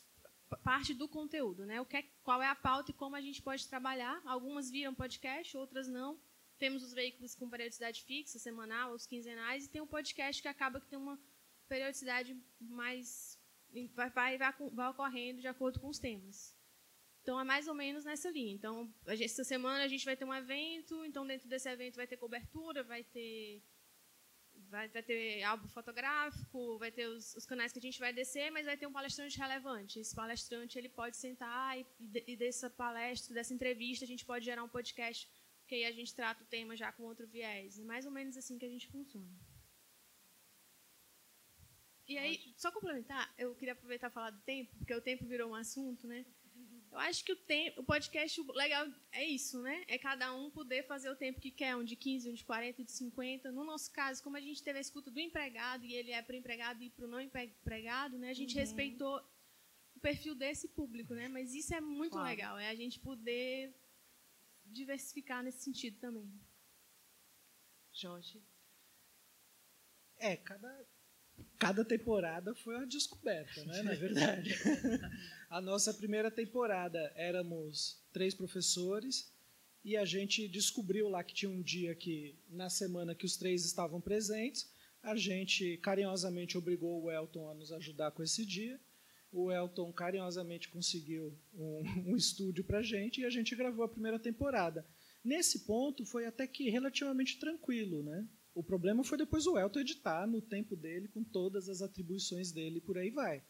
parte do conteúdo, né? O que é, qual é a pauta e como a gente pode trabalhar. Algumas viram podcast, outras não. Temos os veículos com periodicidade fixa, semanal, os quinzenais, e tem um podcast que acaba que tem uma periodicidade mais vai, vai, vai, vai ocorrendo de acordo com os temas. Então, é mais ou menos nessa linha. Então, essa semana a gente vai ter um evento, então dentro desse evento vai ter cobertura, vai ter vai, vai ter álbum fotográfico, vai ter os, os, canais que a gente vai descer, mas vai ter um palestrante relevante. Esse palestrante ele pode sentar e, e dessa palestra, dessa entrevista, a gente pode gerar um podcast, porque aí a gente trata o tema já com outro viés. É mais ou menos assim que a gente funciona. E aí, só complementar, eu queria aproveitar e falar do tempo, porque o tempo virou um assunto, né? Eu acho que o, tempo, o podcast legal é isso, né? É cada um poder fazer o tempo que quer, um de 15, um de 40, um de 50. No nosso caso, como a gente teve a escuta do empregado e ele é para o empregado e para o não empregado, né? A gente uhum. respeitou o perfil desse público, né? Mas isso é muito claro. legal, é a gente poder diversificar nesse sentido também. Jorge. É, cada cada temporada foi uma descoberta, né, na verdade. a nossa primeira temporada éramos três professores e a gente descobriu lá que tinha um dia que, na semana que os três estavam presentes, a gente carinhosamente obrigou o Elton a nos ajudar com esse dia. O Elton carinhosamente conseguiu um, um estúdio para a gente e a gente gravou a primeira temporada. Nesse ponto foi até que relativamente tranquilo, né? O problema foi depois o Elton editar no tempo dele, com todas as atribuições dele, por aí vai.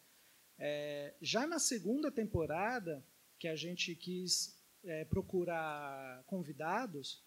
É, já na segunda temporada, que a gente quis é, procurar convidados,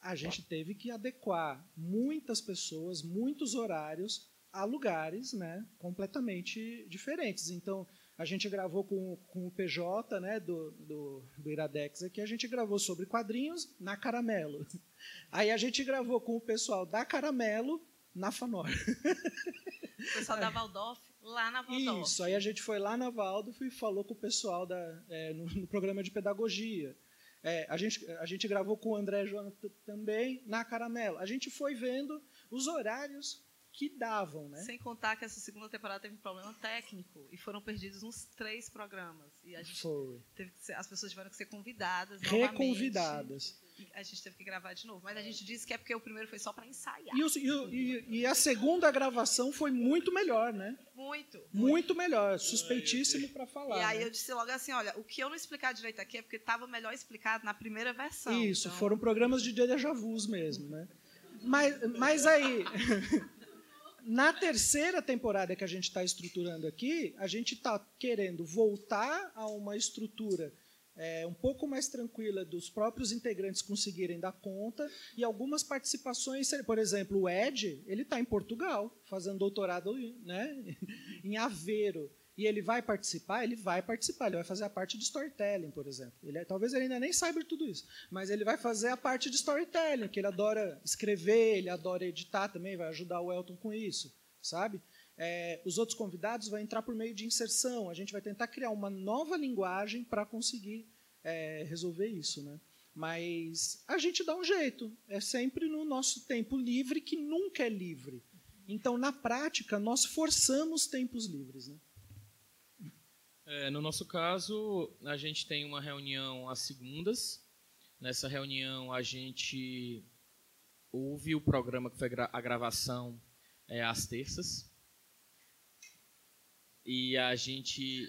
a gente teve que adequar muitas pessoas, muitos horários a lugares né, completamente diferentes. Então, a gente gravou com, com o PJ né, do, do, do Iradex aqui, a gente gravou sobre quadrinhos na Caramelo. Aí a gente gravou com o pessoal da Caramelo na Fanor. O pessoal da Waldorf lá na Waldorf. Isso, aí a gente foi lá na Waldorf e falou com o pessoal da, é, no, no, programa de pedagogia. É, a, gente, a gente gravou com o André Jonathan também na Caramelo. A gente foi vendo os horários que davam, né? Sem contar que essa segunda temporada teve um problema técnico e foram perdidos uns três programas. E a gente Foi. teve que ser, as pessoas tiveram que ser convidadas Reconvidadas. a gente teve que gravar de novo. Mas a gente disse que é porque o primeiro foi só para ensaiar. E, o, e, e, a segunda gravação foi muito melhor, né? Muito. Muito, muito melhor. Suspeitíssimo para falar. E aí né? eu disse logo assim, olha, o que eu não explicar direito aqui é porque estava melhor explicado na primeira versão. Isso, então... foram programas de déjà vus mesmo, né? Mas, mas aí... Na terceira temporada que a gente está estruturando aqui, a gente está querendo voltar a uma estrutura é, um pouco mais tranquila dos próprios integrantes conseguirem dar conta e algumas participações, por exemplo, o Ed, ele está em Portugal fazendo doutorado né, em Aveiro e ele vai participar, ele vai participar, ele vai fazer a parte de storytelling, por exemplo. Ele, é, talvez ele ainda nem saiba tudo isso, mas ele vai fazer a parte de storytelling, que ele adora escrever, ele adora editar também, vai ajudar o Elton com isso, sabe? É, os outros convidados vão entrar por meio de inserção. A gente vai tentar criar uma nova linguagem para conseguir é, resolver isso, né? Mas a gente dá um jeito. É sempre no nosso tempo livre, que nunca é livre. Então, na prática, nós forçamos tempos livres. Né? É, no nosso caso, a gente tem uma reunião às segundas. Nessa reunião, a gente ouve o programa que foi a gravação é, às terças. E a gente,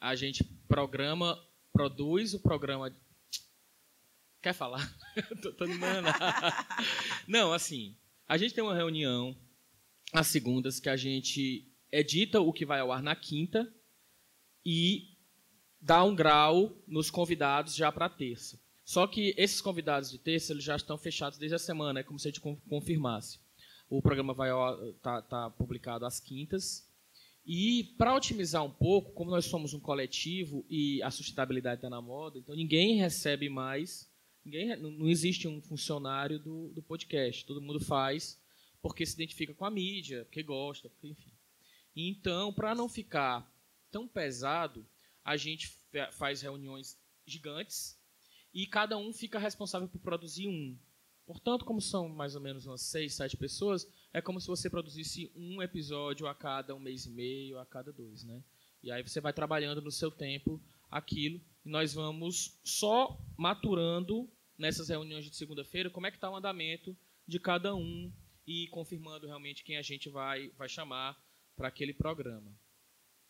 a gente programa, produz o programa. Quer falar? tô, tô Não, assim, a gente tem uma reunião às segundas que a gente edita o que vai ao ar na quinta e dá um grau nos convidados já para terça. Só que esses convidados de terça eles já estão fechados desde a semana, é como se a gente confirmasse. O programa vai tá, tá publicado às quintas. E para otimizar um pouco, como nós somos um coletivo e a sustentabilidade está na moda, então ninguém recebe mais, ninguém, não existe um funcionário do, do podcast. Todo mundo faz porque se identifica com a mídia, porque gosta, porque enfim. Então, para não ficar tão pesado, a gente faz reuniões gigantes e cada um fica responsável por produzir um. Portanto, como são mais ou menos umas seis, sete pessoas, é como se você produzisse um episódio a cada um mês e meio, a cada dois, né? E aí você vai trabalhando no seu tempo aquilo e nós vamos só maturando nessas reuniões de segunda-feira como é que está o andamento de cada um e confirmando realmente quem a gente vai, vai chamar para aquele programa.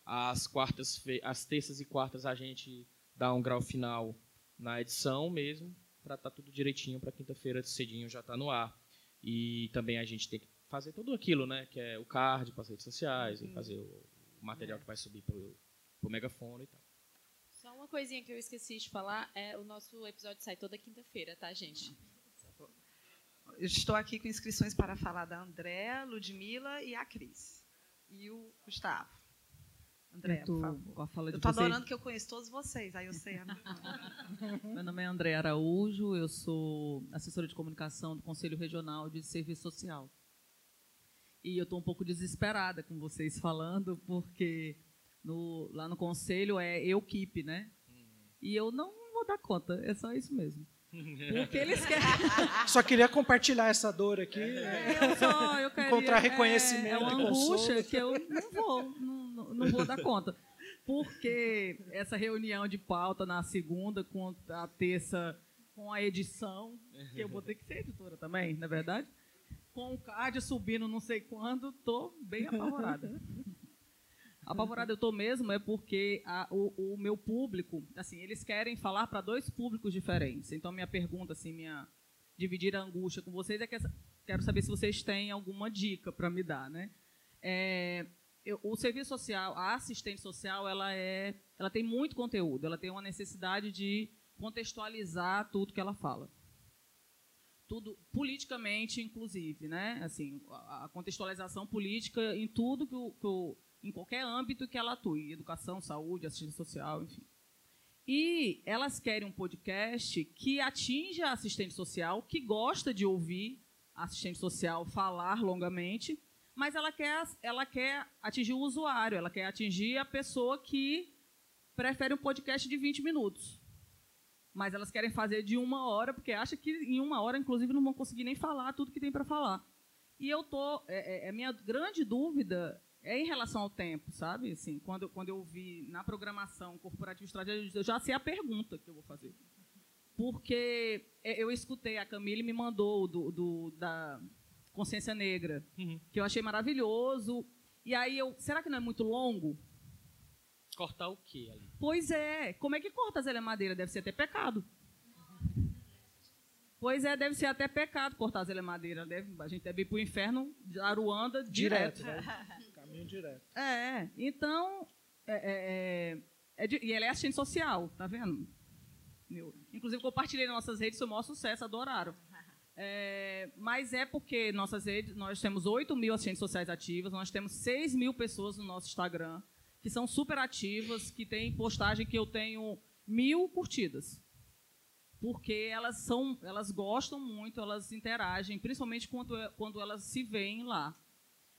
As quartas, as terças e quartas a gente dá um grau final na edição mesmo, para estar tá tudo direitinho para quinta-feira cedinho já está no ar. E também a gente tem que fazer tudo aquilo, né? Que é o card para as redes sociais, e fazer o material que vai subir pro, pro megafone e tal. Só uma coisinha que eu esqueci de falar, é o nosso episódio sai toda quinta-feira, tá, gente? Eu estou aqui com inscrições para falar da Andréa, Ludmila e a Cris. E o Gustavo. Andréa, Eu tô por favor. a fala Eu vocês. adorando que eu conheço todos vocês. Aí eu sei. a- Meu nome é André Araújo, eu sou assessora de comunicação do Conselho Regional de Serviço Social. E eu estou um pouco desesperada com vocês falando, porque no- lá no Conselho é equipe, né? E eu não vou dar conta, é só isso mesmo. Porque eles querem. Só queria compartilhar essa dor aqui. Eu só, eu queria, Encontrar é- reconhecimento É, uma e consolo. angústia que eu não vou, não, não- vou dar conta. Porque essa reunião de pauta na segunda, com a terça, com a edição, que eu vou ter que ser editora também, não é verdade? Com o card subindo não sei quando, tô bem apavorada. Apavorada eu tô mesmo é porque a- o, o meu público, assim, eles querem falar para dois públicos diferentes. Então minha pergunta, assim, minha dividir a angústia com vocês é que essa- quero saber se vocês têm alguma dica para me dar, né? É, eu- o serviço social, a assistente social, ela é, ela tem muito conteúdo, ela tem uma necessidade de contextualizar tudo que ela fala. Tudo politicamente, inclusive, né? Assim, a, a contextualização política em tudo que o, que o- em qualquer âmbito que ela atue, educação, saúde, assistência social, enfim. E elas querem um podcast que atinja a assistente social, que gosta de ouvir a assistente social falar longamente, mas ela quer, ela quer atingir o usuário, ela quer atingir a pessoa que prefere um podcast de 20 minutos. Mas elas querem fazer de uma hora, porque acha que em uma hora, inclusive, não vão conseguir nem falar tudo que tem para falar. E eu tô, é, é, a minha grande dúvida é em relação ao tempo, sabe? Assim, quando, quando eu vi na programação corporativa estratégia, eu já sei a pergunta que eu vou fazer. Porque é, eu escutei, a Camille me mandou do, do- da Consciência Negra, Uhum. que eu achei maravilhoso. E aí eu, será que não é muito longo? Cortar o quê ali? Pois é. Como é que corta a Zélia Madeira? Deve ser até pecado. Pois é, deve ser até pecado cortar a Zélia Madeira. Deve, a gente deve ir para o inferno de Aruanda direto. Direto. vai. Caminho direto. É, então. é, é, é, é de- e ela é assistente social, tá vendo? Meu, inclusive, compartilhei nas nossas redes, foi o maior sucesso, adoraram. É, mas é porque nossas redes, nós temos 8 mil assistentes sociais ativas, nós temos 6 mil pessoas no nosso Instagram, que são super ativas, que tem postagem que eu tenho mil curtidas. Porque elas são, elas gostam muito, elas interagem, principalmente quando, quando elas se veem lá.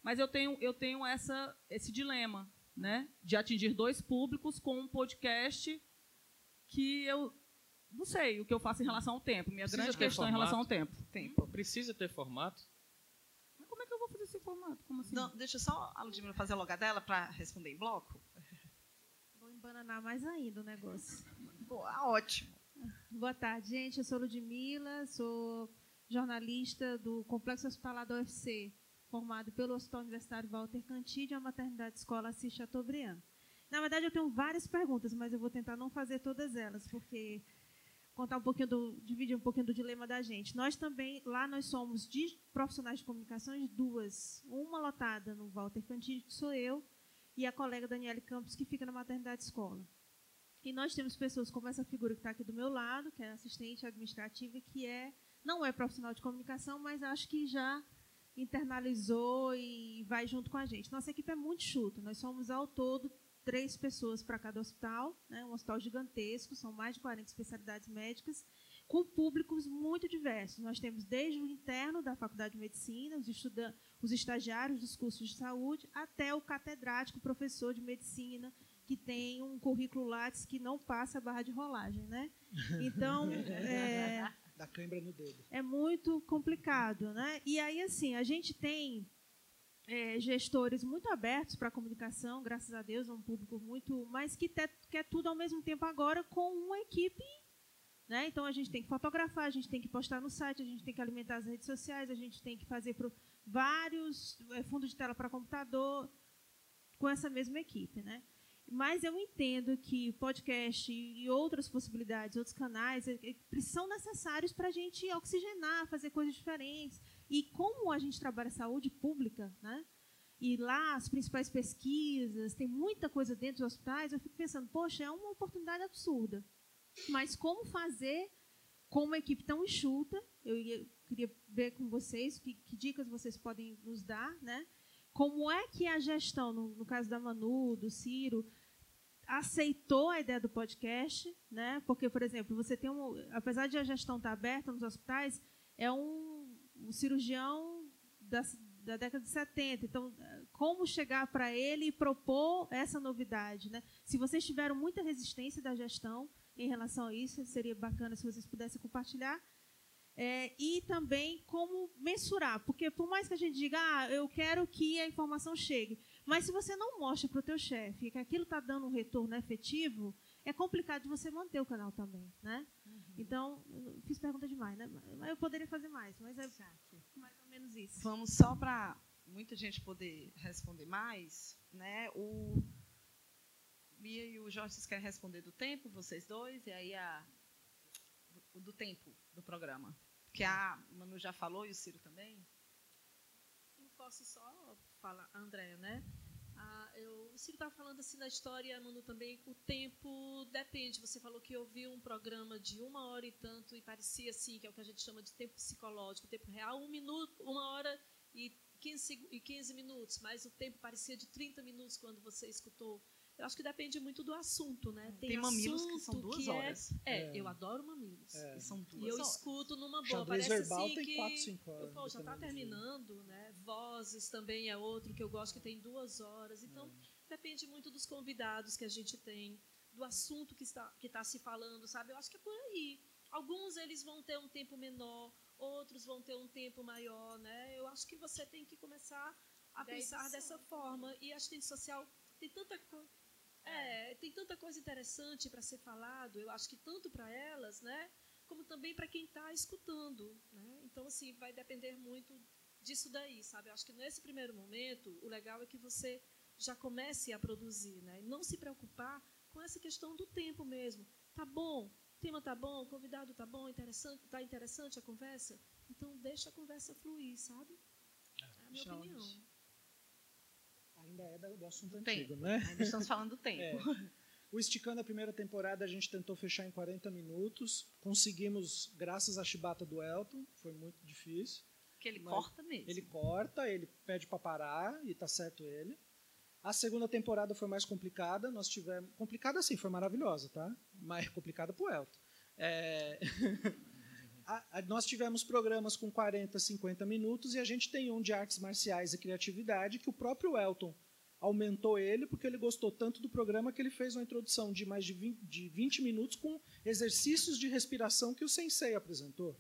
Mas eu tenho, eu tenho essa, esse dilema, né? De atingir dois públicos com um podcast que eu não sei o que eu faço em relação ao tempo. Minha Precisa grande questão em formato? relação ao tempo. Tempo. Precisa ter formato? Mas como é que eu vou fazer esse formato? Como assim? Não, deixa só a Ludmila fazer a loga dela para responder em bloco. Vou embananar mais ainda o negócio. Boa, ótimo. Boa tarde, gente. Eu sou Ludmila, sou jornalista do Complexo Hospitalar da UFC, formado pelo Hospital Universitário Walter Cantide e a Maternidade Escola Assis Chateaubriand. Na verdade, eu tenho várias perguntas, mas eu vou tentar não fazer todas elas, porque contar um pouquinho do, dividir um pouquinho do dilema da gente. Nós também, lá nós somos de profissionais de comunicações, duas. Uma lotada no Walter Cantide, que sou eu, e a colega Daniele Campos, que fica na Maternidade Escola. E nós temos pessoas como essa figura que está aqui do meu lado, que é assistente administrativa, que é não é profissional de comunicação, mas acho que já internalizou e vai junto com a gente. Nossa equipe é muito chuta. Nós somos ao todo três pessoas para cada hospital, né? um hospital gigantesco, são mais de 40 especialidades médicas, com públicos muito diversos. Nós temos desde o interno da Faculdade de Medicina, os, estudan os estagiários dos cursos de saúde, até o catedrático, professor de medicina, que tem um currículo Lattes que não passa a barra de rolagem, né? Então, é, Da cãibra no dedo. é muito complicado, né? E aí, assim, a gente tem é, gestores muito abertos para a comunicação, graças a Deus, é um público muito, mas que te- quer tudo ao mesmo tempo agora com uma equipe, né? Então a gente tem que fotografar, a gente tem que postar no site, a gente tem que alimentar as redes sociais, a gente tem que fazer pro, vários é, fundos de tela para computador com essa mesma equipe, né? Mas eu entendo que podcast e outras possibilidades, outros canais, eh, eh, são necessários para a gente oxigenar, fazer coisas diferentes. E como a gente trabalha saúde pública, né? E lá as principais pesquisas, tem muita coisa dentro dos hospitais, eu fico pensando, poxa, é uma oportunidade absurda. Mas como fazer com uma equipe tão enxuta? Eu ia, queria ver com vocês que, que, dicas vocês podem nos dar, né? Como é que a gestão, no, no caso da Manu, do Ciro, aceitou a ideia do podcast, né? Porque, por exemplo, você tem um, apesar de a gestão estar aberta nos hospitais, é um, um cirurgião da, da década de 70. Então, como chegar para ele e propor essa novidade, né? Se vocês tiveram muita resistência da gestão em relação a isso, seria bacana se vocês pudessem compartilhar. É, e também como mensurar, porque por mais que a gente diga, ah, eu quero que a informação chegue, mas se você não mostra para o teu chefe que aquilo está dando um retorno efetivo, é complicado de você manter o canal também, né? Então, fiz pergunta demais, né? Eu poderia fazer mais, mas é mais ou menos isso. Vamos só para muita gente poder responder mais, né? O Bia e o Jorge, vocês querem responder do tempo, vocês dois, e aí a do tempo do programa que a Manu já falou e o Ciro também? Eu posso só falar, André, né? Ah, eu, o Ciro estava falando assim da história, a Manu também, o tempo depende. Você falou que ouviu um programa de uma hora e tanto e parecia assim, que é o que a gente chama de tempo psicológico, tempo real, um minuto, uma hora e 15, e 15 minutos, mas o tempo parecia de 30 minutos quando você escutou eu acho que depende muito do assunto, né? Tem, Tem mamilos que são duas que é horas. É, é, eu adoro mamilos. É. E são duas E eu horas. escuto numa boa. Xadrez Parece verbal assim tem que... quatro, cinco horas. Eu, pô, já está terminando, né? Vozes também é outro que eu gosto que tem duas horas. Então, é. depende muito dos convidados que a gente tem, do assunto que está, que está se falando, sabe? Eu acho que é por aí. Alguns eles vão ter um tempo menor, outros vão ter um tempo maior, né? Eu acho que você tem que começar a pensar dessa forma. E a assistente social tem tanta coisa é, tem tanta coisa interessante para ser falado, eu acho que tanto para elas, né, como também para quem está escutando. Né? Então, assim, vai depender muito disso daí, sabe? Eu acho que nesse primeiro momento, o legal é que você já comece a produzir, né? E não se preocupar com essa questão do tempo mesmo. Tá bom, o tema tá bom, o convidado tá bom, interessante, tá interessante a conversa. Então deixa a conversa fluir, sabe? É a minha opinião ainda é do assunto antigo, né? Ainda estamos falando do tempo. É. O Esticando a primeira temporada a gente tentou fechar em 40 minutos. Conseguimos, graças à chibata do Elton, foi muito difícil. Que ele corta mesmo. Ele corta, ele pede para parar e tá certo ele. A segunda temporada foi mais complicada. Nós tivemos. Complicada assim, foi maravilhosa, tá? Mas complicada pro Elton. É... a, a, nós tivemos programas com 40, 50 minutos e a gente tem um de artes marciais e criatividade que o próprio Elton aumentou ele porque ele gostou tanto do programa que ele fez uma introdução de mais de 20, de 20 minutos com exercícios de respiração que o sensei apresentou.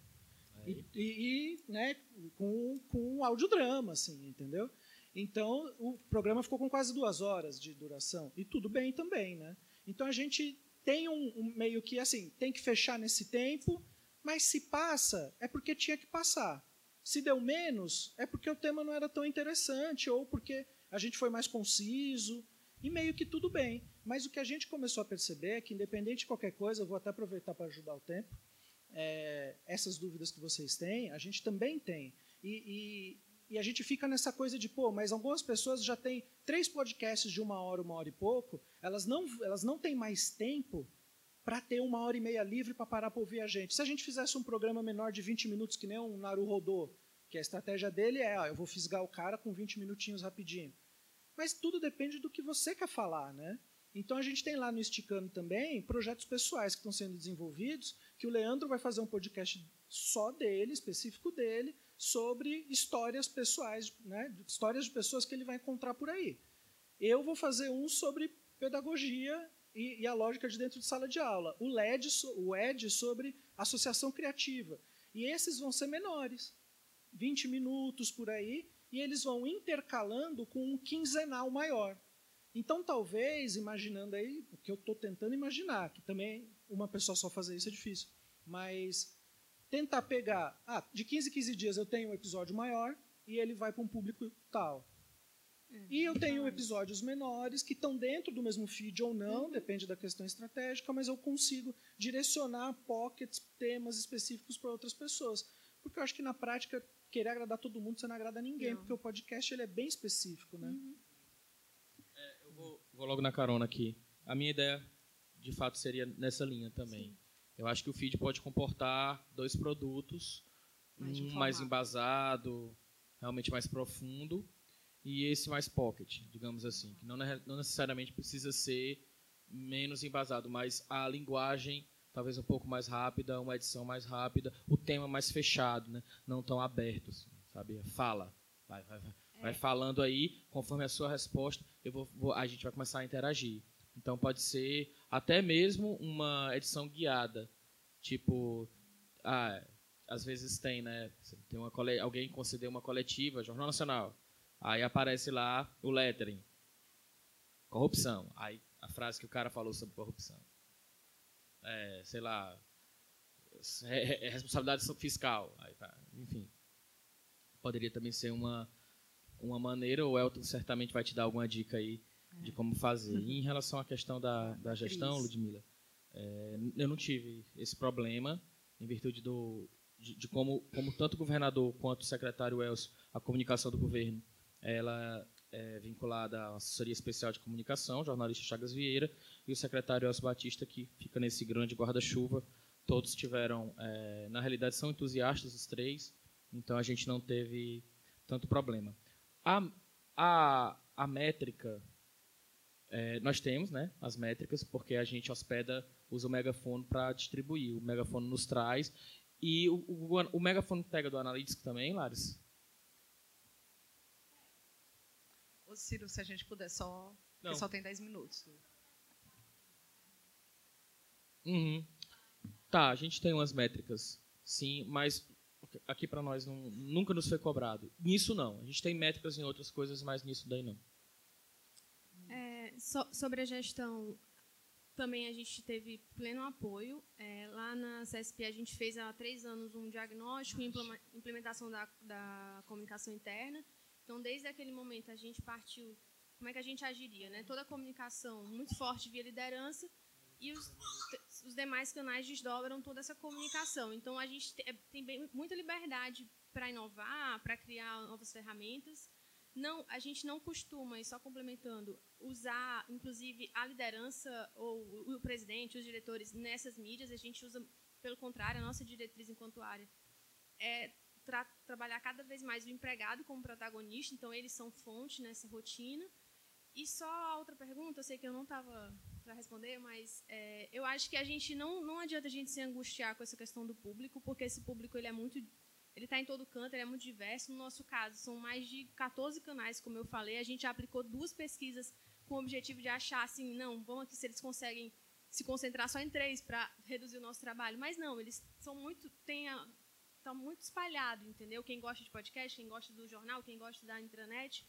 E, e, e, né, com, com um audiodrama, assim, entendeu? Então, o programa ficou com quase duas horas de duração. E tudo bem também, né? Então, a gente tem um, um meio que, assim, tem que fechar nesse tempo, mas se passa, é porque tinha que passar. Se deu menos, é porque o tema não era tão interessante, ou porque a gente foi mais conciso, e meio que tudo bem. Mas o que a gente começou a perceber é que, independente de qualquer coisa, eu vou até aproveitar para ajudar o tempo, é, essas dúvidas que vocês têm, a gente também tem. E, e, e, a gente fica nessa coisa de, pô, mas algumas pessoas já têm três podcasts de uma hora, uma hora e pouco, elas não, elas não têm mais tempo para ter uma hora e meia livre para parar para ouvir a gente. Se a gente fizesse um programa menor de 20 minutos, que nem um Naru Rodô, que a estratégia dele é, ó, eu vou fisgar o cara com 20 minutinhos rapidinho. Mas tudo depende do que você quer falar, né? Então a gente tem lá no Esticando também projetos pessoais que estão sendo desenvolvidos, que o Leandro vai fazer um podcast só dele, específico dele, sobre histórias pessoais, né? histórias de pessoas que ele vai encontrar por aí. Eu vou fazer um sobre pedagogia e, e, a lógica de dentro de sala de aula. O LED, o ED sobre associação criativa. E esses vão ser menores, 20 minutos por aí, e eles vão intercalando com um quinzenal maior. Então, talvez, imaginando aí, o que eu estou tentando imaginar, que também uma pessoa só fazer isso é difícil, mas tentar pegar, ah, de 15 em 15 dias eu tenho um episódio maior e ele vai para um público tal. E eu tenho episódios menores que estão dentro do mesmo feed ou não, uhum. depende da questão estratégica, mas eu consigo direcionar pockets, temas específicos para outras pessoas. porque eu acho que na prática querer agradar todo mundo você não agrada ninguém, Não. porque o podcast ele é bem específico, né? Eu vou, vou logo na carona aqui. A minha ideia, de fato, seria nessa linha também. Eu acho que o feed pode comportar dois produtos, Mais um mais embasado, realmente mais profundo, e esse mais pocket, digamos assim, que não, não necessariamente precisa ser menos embasado, mas a linguagem talvez um pouco mais rápida, uma edição mais rápida, o tema mais fechado, né? não tão aberto, assim, sabe? Fala, vai, vai, vai, vai falando aí, conforme a sua resposta, eu vou, vou- a gente vai começar a interagir. Então pode ser até mesmo uma edição guiada, tipo, ah, às vezes tem, né? Tem uma cole- alguém concedeu uma coletiva, Jornal Nacional, aí aparece lá o lettering, corrupção, aí a frase que o cara falou sobre corrupção, é, sei lá, é, é responsabilidade fiscal, aí tá, enfim, poderia também ser uma uma maneira, o Elton certamente vai te dar alguma dica aí de como fazer. E em relação à questão da, da gestão, Cris. Ludmila, é, eu não tive esse problema em virtude do, de, de como, como tanto o governador quanto o secretário Elcio, a comunicação do governo, ela é vinculada à assessoria especial de comunicação, jornalista Chagas Vieira, e o secretário Elcio Batista, que fica nesse grande guarda-chuva. Todos tiveram, é, na realidade, são entusiastas os três, então a gente não teve tanto problema. A, a, a métrica, é, nós temos né, as métricas, porque a gente hospeda, usa o megafone para distribuir. O megafone nos traz. E o, o, o megafone pega do Analytics também, Laris? Ô, Ciro, se a gente puder só. Não. Porque só tem 10 minutos. Uhum. Tá, a gente tem umas métricas, sim, mas aqui para nós não, nunca nos foi cobrado. Nisso não. A gente tem métricas em outras coisas, mas nisso daí não. So- sobre a gestão, também a gente teve pleno apoio. É, lá na CSP, a gente fez há três anos um diagnóstico e implementação da, da comunicação interna. Então, desde aquele momento, a gente partiu como é que a gente agiria. Né? Toda a comunicação muito forte via liderança e os, os demais canais desdobram toda essa comunicação. Então, a gente te- é, tem bem- muita liberdade para inovar, para criar novas ferramentas. Não, a gente não costuma, e só complementando, usar, inclusive, a liderança ou o, presidente, os diretores nessas mídias. A gente usa, pelo contrário, a nossa diretriz enquanto área é tra- trabalhar cada vez mais o empregado como protagonista. Então, eles são fonte nessa rotina. E só a outra pergunta, eu sei que eu não estava para responder, mas é, eu acho que a gente não, não adianta a gente se angustiar com essa questão do público, porque esse público ele é muito ele está em todo canto, ele é muito diverso. No nosso caso, são mais de 14 canais, como eu falei. A gente aplicou duas pesquisas com o objetivo de achar assim, não, vamos aqui se eles conseguem se concentrar só em três para reduzir o nosso trabalho. Mas não, eles são muito têm a- estão muito espalhados, entendeu? Quem gosta de podcast, quem gosta do jornal, quem gosta da intranet.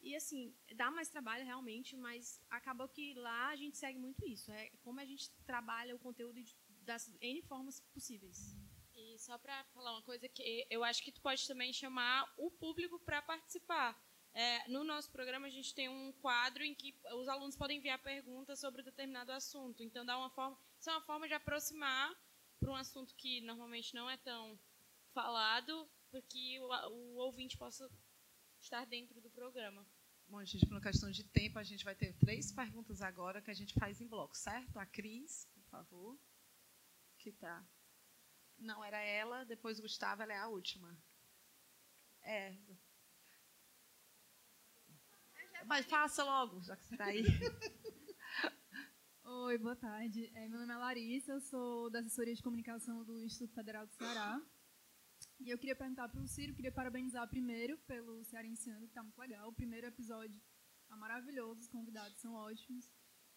E assim, dá mais trabalho realmente, mas acabou que lá a gente segue muito isso. É como a gente trabalha o conteúdo das N formas possíveis. Só para falar uma coisa que eu acho que tu pode também chamar o público para participar. É, no nosso programa a gente tem um quadro em que os alunos podem enviar perguntas sobre determinado assunto. Então dá uma forma, isso é uma forma de aproximar para um assunto que normalmente não é tão falado, para que o, o ouvinte possa estar dentro do programa. Bom, gente, por questão de tempo, a gente vai ter três perguntas agora que a gente faz em bloco, certo? A Cris, por favor. Que tá. Não, era ela, depois Gustavo, ela é a última. É. Mas faça logo, já que você está aí. Oi, boa tarde. É, meu nome é Larissa, eu sou da assessoria de comunicação do Instituto Federal do Ceará. E eu queria perguntar para o Ciro, queria parabenizar primeiro pelo Cearenciano, que está muito legal. O primeiro episódio está maravilhoso, os convidados são ótimos.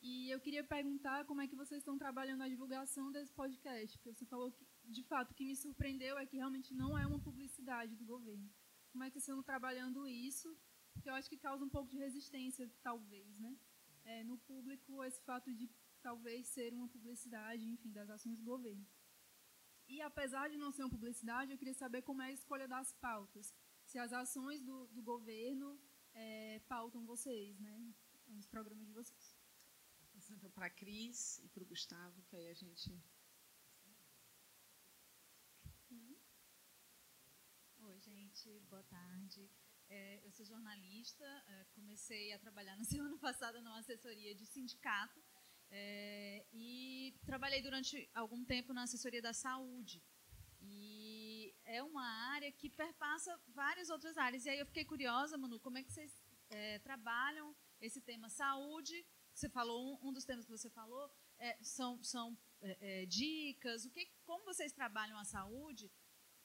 E eu queria perguntar como é que vocês estão trabalhando a divulgação desse podcast, porque você falou que, de fato, o que me surpreendeu é que realmente não é uma publicidade do governo. Como é que vocês estão trabalhando isso? Porque eu acho que causa um pouco de resistência, talvez, né? é, no público esse fato de talvez ser uma publicidade, enfim, das ações do governo. E apesar de não ser uma publicidade, eu queria saber como é a escolha das pautas. Se as ações do, do governo é, pautam vocês, né? Os programas de vocês. Então, para a Cris e para o Gustavo, que aí a gente. gente. Boa tarde. É, eu sou jornalista, é, comecei a trabalhar na semana passada numa assessoria de sindicato é, e trabalhei durante algum tempo na assessoria da saúde. E é uma área que perpassa várias outras áreas. E aí eu fiquei curiosa, Manu, como é que vocês é, trabalham esse tema saúde? Você falou, um, um dos temas que você falou é, são, são é, dicas, o que, como vocês trabalham a saúde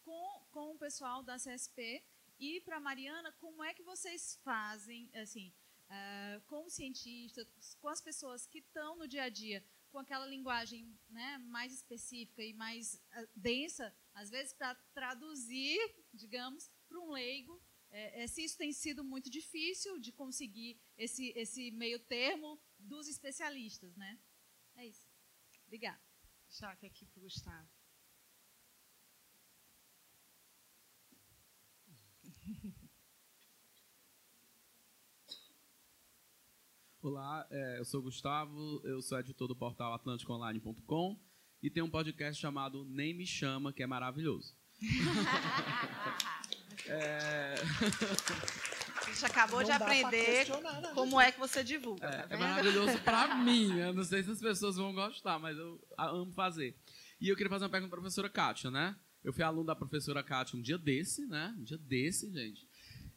com, com o pessoal da CSP e para Mariana, como é que vocês fazem, assim, uh, com os cientistas, com as pessoas que estão no dia a dia, com aquela linguagem né, mais específica e mais uh, densa, às vezes para traduzir, digamos, para um leigo, é, é, se isso tem sido muito difícil de conseguir esse, esse meio termo dos especialistas, né? É isso. Obrigada. Jaque aqui para o Gustavo. Olá, é, eu sou Gustavo, eu sou editor do portal atlanticoonline.com e tem um podcast chamado Nem Me Chama, que é maravilhoso. é... A gente acabou não de aprender como é que você divulga. É, tá é maravilhoso para mim. Eu não sei se as pessoas vão gostar, mas eu amo fazer. E eu queria fazer uma pergunta para a professora Kátia, né? Eu fui aluno da professora Kátia um dia desse, né? Um dia desse, gente.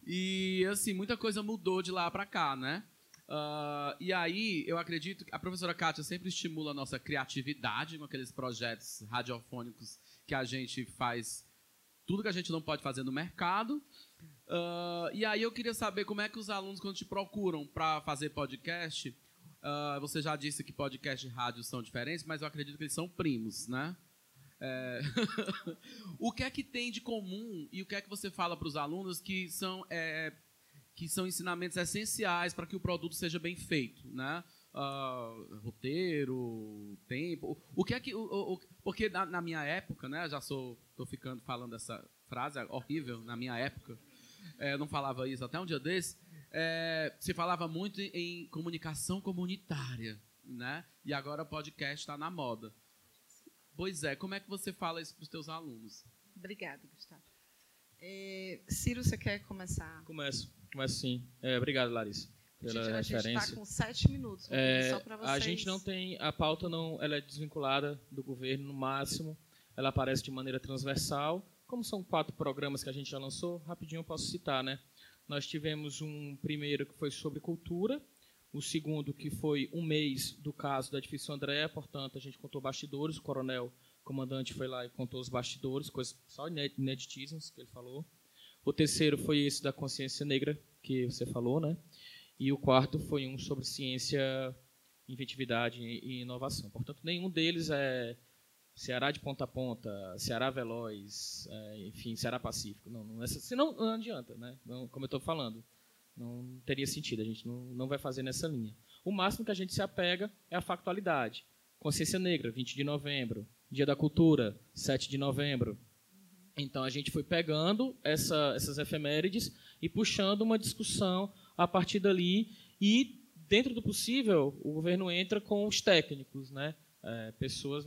E, assim, muita coisa mudou de lá para cá, né? Uh, e aí, eu acredito que a professora Kátia sempre estimula a nossa criatividade com aqueles projetos radiofônicos que a gente faz tudo que a gente não pode fazer no mercado. Uh, e aí eu queria saber como é que os alunos, quando te procuram para fazer podcast, uh, você já disse que podcast e rádio são diferentes, mas eu acredito que eles são primos, né? É... o que é que tem de comum e o que é que você fala para os alunos que são, é, que são ensinamentos essenciais para que o produto seja bem feito, né? Uh, roteiro, tempo. O que é que. O, o, porque na, na, minha época, né? Já sou. tô ficando falando essa frase horrível, na minha época. É, não falava isso até um dia desse. É, se falava muito em comunicação comunitária, né? E agora o podcast está na moda. Pois é, como é que você fala isso para os teus alunos? Obrigada, Gustavo. É, Ciro, você quer começar? Começo, começo sim. É, obrigado, Larissa, pela gente, a referência. A gente está com sete minutos, é, só para vocês. A gente não tem, a pauta não, ela é desvinculada do governo no máximo, ela aparece de maneira transversal. Como são quatro programas que a gente já lançou, rapidinho eu posso citar, né? Nós tivemos um primeiro que foi sobre cultura, o segundo, que foi um mês do caso da Edifício André, portanto, a gente contou bastidores, o coronel comandante foi lá e contou os bastidores, coisas só ineditíssimas que ele falou. O terceiro foi esse da consciência negra, que você falou, né? E o quarto foi um sobre ciência, inventividade e inovação. Portanto, nenhum deles é Ceará de ponta a ponta, Ceará veloz, é, enfim, Ceará pacífico. Não, não, é, senão não adianta, né? Não, como eu estou falando. Não teria sentido, a gente não, não vai fazer nessa linha. O máximo que a gente se apega é a factualidade. Consciência Negra, 20 de novembro. Dia da Cultura, 7 de novembro. Então a gente foi pegando essa, essas efemérides e puxando uma discussão a partir dali. E, dentro do possível, o governo entra com os técnicos, né? É, pessoas,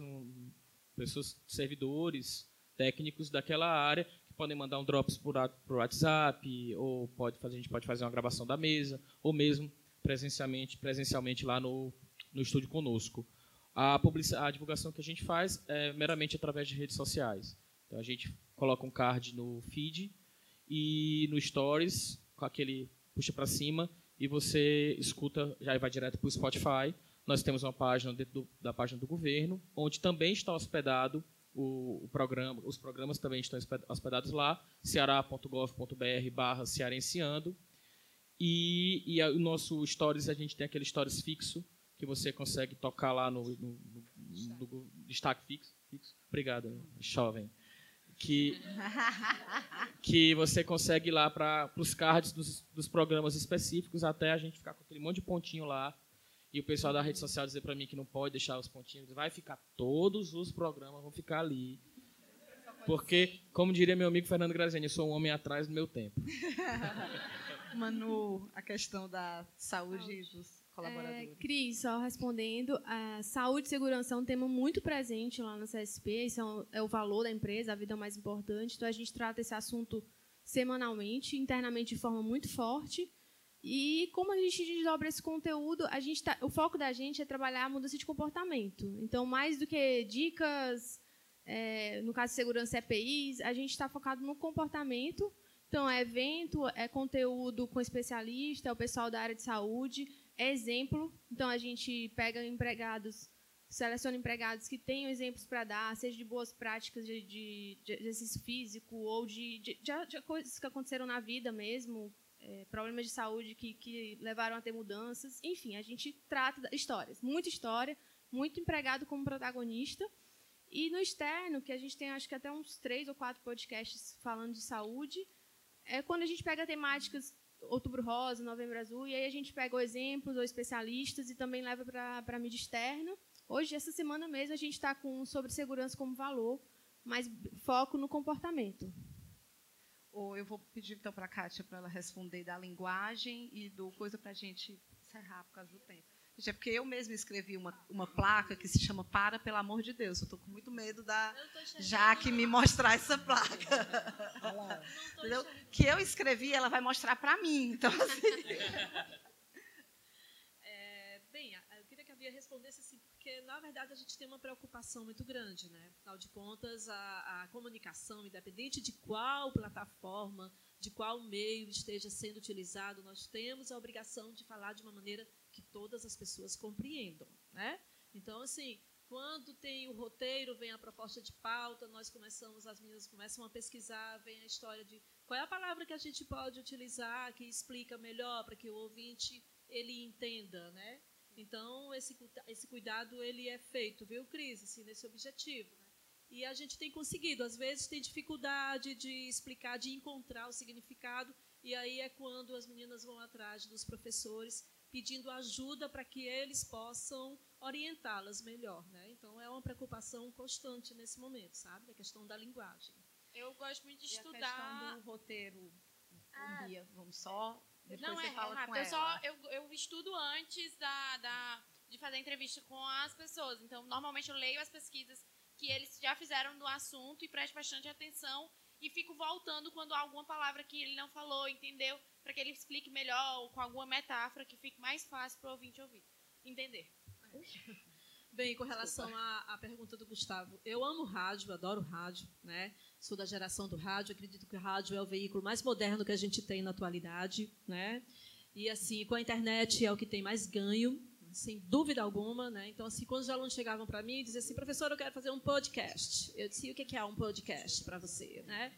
pessoas, servidores técnicos daquela área podem mandar um drops por, por WhatsApp, ou pode fazer, a gente pode fazer uma gravação da mesa, ou mesmo presencialmente, presencialmente lá no, no estúdio conosco. A, a divulgação que a gente faz é meramente através de redes sociais. Então a gente coloca um card no feed e no Stories, com aquele puxa para cima, e você escuta, já vai direto para o Spotify. Nós temos uma página dentro do, da página do governo, onde também está hospedado o, o, programa, os programas também estão hospedados lá, ceará.gov.br barra cearenciando. E, e o nosso Stories, a gente tem aquele Stories fixo, que você consegue tocar lá no, no, no, no destaque fixo, fixo. Obrigado, jovem. Que, que você consegue ir lá para os cards dos, dos programas específicos, até a gente ficar com aquele monte de pontinho lá e o pessoal da rede social dizer para mim que não pode deixar os pontinhos, vai ficar todos os programas vão ficar ali. Porque, como diria meu amigo Fernando Graziani, eu sou um homem atrás do meu tempo. Manu, a questão da saúde dos colaboradores. É, Cris, só respondendo, a saúde e segurança é um tema muito presente lá no CSP, isso é, um, é o valor da empresa, a vida mais importante, então a gente trata esse assunto semanalmente, internamente de forma muito forte. E como a gente desdobra esse conteúdo, a gente tá, o foco da gente é trabalhar a mudança de comportamento. Então, mais do que dicas, é, no caso de segurança EPIs, a gente está focado no comportamento. Então, é evento, é conteúdo com especialista, é o pessoal da área de saúde, é exemplo. Então, a gente pega empregados, seleciona empregados que tenham exemplos para dar, seja de boas práticas de, de, de exercício físico ou de, de, de, coisas que aconteceram na vida mesmo, é, problemas de saúde que, que levaram a ter mudanças. Enfim, a gente trata histórias, muita história, muito empregado como protagonista. E no externo, que a gente tem acho que até uns três ou quatro podcasts falando de saúde, é quando a gente pega temáticas Outubro Rosa, Novembro Azul, e aí a gente pega exemplos ou especialistas e também leva para a mídia externa. Hoje, essa semana mesmo, a gente está com sobre segurança como valor, mas foco no comportamento. Ou eu vou pedir então para a Kátia para ela responder da linguagem e do coisa para a gente encerrar por causa do tempo. Gente, é porque eu mesma escrevi uma, uma placa que se chama Para, pelo amor de Deus. Eu estou com muito medo da Jaque me mostrar essa placa. Entendeu? Que eu escrevi, ela vai mostrar para mim. Então, assim. É, bem, eu queria que a Bia respondesse porque, na verdade, a gente tem uma preocupação muito grande. Né? Afinal de contas, a, a comunicação, independente de qual plataforma, de qual meio esteja sendo utilizado, nós temos a obrigação de falar de uma maneira que todas as pessoas compreendam. Né? Então, assim, quando tem o roteiro, vem a proposta de pauta, nós começamos, as meninas começam a pesquisar, vem a história de qual é a palavra que a gente pode utilizar que explica melhor para que o ouvinte ele entenda, né? Então, esse, esse cuidado ele é feito, viu, Cris, assim, nesse objetivo. Né? E a gente tem conseguido. Às vezes tem dificuldade de explicar, de encontrar o significado, e aí é quando as meninas vão atrás dos professores pedindo ajuda para que eles possam orientá-las melhor. Né? Então, é uma preocupação constante nesse momento, sabe? A questão da linguagem. Eu gosto muito de e estudar. A questão do roteiro, ah, Bia, vamos só depois não, é, fala é eu. Só, eu, eu estudo antes da, da, de fazer a entrevista com as pessoas. Então, normalmente eu leio as pesquisas que eles já fizeram do assunto e presto bastante atenção e fico voltando quando há alguma palavra que ele não falou, entendeu? Para que ele explique melhor, com alguma metáfora que fique mais fácil para o ouvinte ouvir, entender. Bem, com relação à, à, pergunta do Gustavo, eu amo rádio, adoro rádio, né? Sou da geração do rádio, acredito que o rádio é o veículo mais moderno que a gente tem na atualidade, né? E assim, com a internet é o que tem mais ganho, sem dúvida alguma, né? Então, assim, quando os alunos chegavam para mim e diziam assim, professor, eu quero fazer um podcast. Eu disse, o que é um podcast para você, né?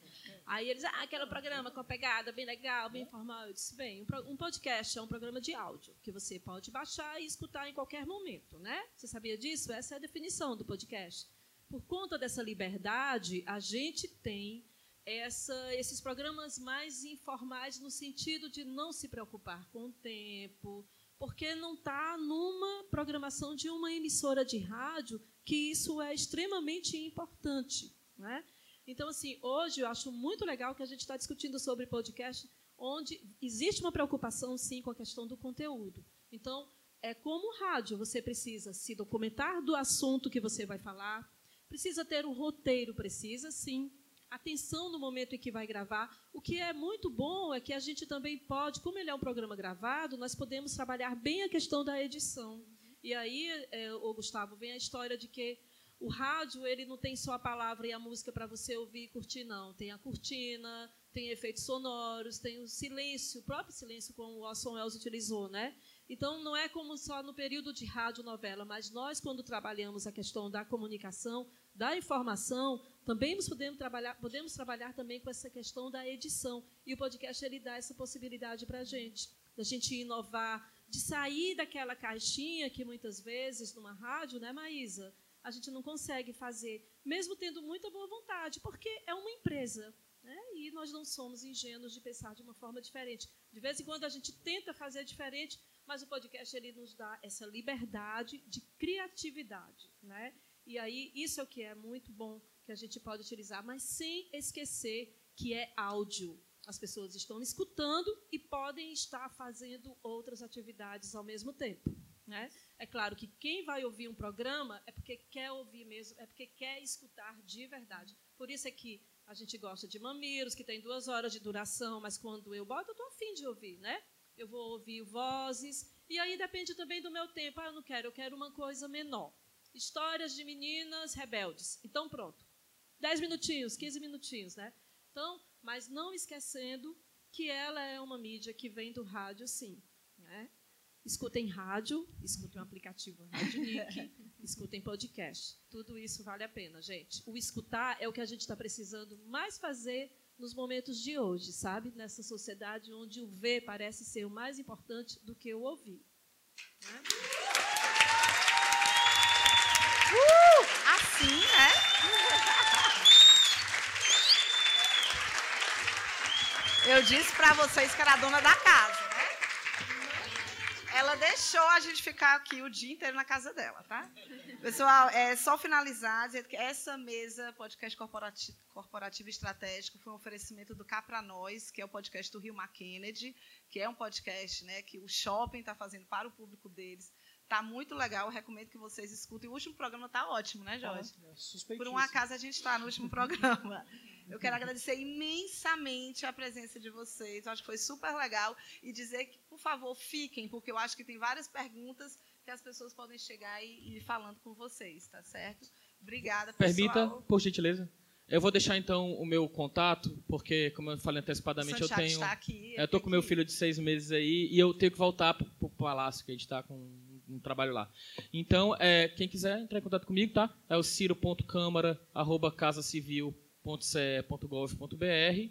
Aí eles, ah, aquele programa com a pegada bem legal, bem informal. Eu disse, bem, um podcast é um programa de áudio que você pode baixar e escutar em qualquer momento, né? Você sabia disso? Essa é a definição do podcast. Por conta dessa liberdade, a gente tem essa, esses programas mais informais no sentido de não se preocupar com o tempo, porque não está numa programação de uma emissora de rádio que isso é extremamente importante. Né? Então, assim, hoje eu acho muito legal que a gente está discutindo sobre podcast, onde existe uma preocupação, sim, com a questão do conteúdo. Então, é como rádio, você precisa se documentar do assunto que você vai falar, precisa ter um roteiro, precisa sim, atenção no momento em que vai gravar. O que é muito bom é que a gente também pode, como ele é um programa gravado, nós podemos trabalhar bem a questão da edição. E aí, é, o Gustavo, vem a história de que o rádio ele não tem só a palavra e a música para você ouvir e curtir, não. Tem a cortina, tem efeitos sonoros, tem o silêncio, o próprio silêncio, como o Orson Welles utilizou, né? Então, não é como só no período de rádio novela, mas nós, quando trabalhamos a questão da comunicação, da informação, também podemos trabalhar, podemos trabalhar também com essa questão da edição. E o podcast ele dá essa possibilidade para a gente, da gente inovar, de sair daquela caixinha que muitas vezes numa rádio, né, Maísa, a gente não consegue fazer, mesmo tendo muita boa vontade, porque é uma empresa. Né? E nós não somos ingênuos de pensar de uma forma diferente. De vez em quando a gente tenta fazer diferente, mas o podcast ele nos dá essa liberdade de criatividade. Né? E aí, isso é o que é muito bom a gente pode utilizar, mas sem esquecer que é áudio. As pessoas estão escutando e podem estar fazendo outras atividades ao mesmo tempo. Né? É claro que quem vai ouvir um programa é porque quer ouvir mesmo, é porque quer escutar de verdade. Por isso é que a gente gosta de mamilos, que tem duas horas de duração, mas quando eu boto, eu estou afim de ouvir, né? Eu vou ouvir vozes, e aí depende também do meu tempo. Ah, eu não quero, eu quero uma coisa menor. Histórias de meninas rebeldes. Então, pronto. Dez minutinhos, 15 minutinhos, né? Então, mas não esquecendo que ela é uma mídia que vem do rádio, sim. Né? Escutem rádio, escutem o aplicativo Rádio Nick, escutem podcast. Tudo isso vale a pena, gente. O escutar é o que a gente está precisando mais fazer nos momentos de hoje, sabe? Nessa sociedade onde o ver parece ser o mais importante do que o ouvir. Né? Uh, assim, né? Eu disse para vocês que era a dona da casa. Ela deixou a gente ficar aqui o dia inteiro na casa dela, tá? Pessoal, é só finalizar, dizer que essa mesa, podcast corporativo, corporativo estratégico, foi um oferecimento do Cá Pra Nós, que é o podcast do Rio Kennedy, que é um podcast né, que o shopping está fazendo para o público deles. Tá muito legal, eu recomendo que vocês escutem. O último programa tá ótimo, né, Jorge? Ah, Por um acaso a gente está no último programa. Eu quero agradecer imensamente a presença de vocês. Eu acho que foi super legal. E dizer que, por favor, fiquem, porque eu acho que tem várias perguntas que as pessoas podem chegar e ir falando com vocês, tá certo? Obrigada, pessoal. Permita, por gentileza. Eu vou deixar então o meu contato, porque, como eu falei antecipadamente, eu tenho. Está aqui, eu estou com meu filho de seis meses aí e eu tenho que voltar para o palácio, que a gente está com um trabalho lá. Então, é, quem quiser entrar em contato comigo, tá? É o ciro.câmara.casacivil.ce.gov.br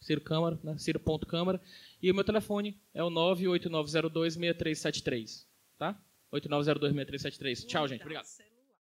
Ciro Câmara, né? Ciro.câmara. E o meu telefone é o 989026373, tá? 89026373. Tchau, gente. Obrigado.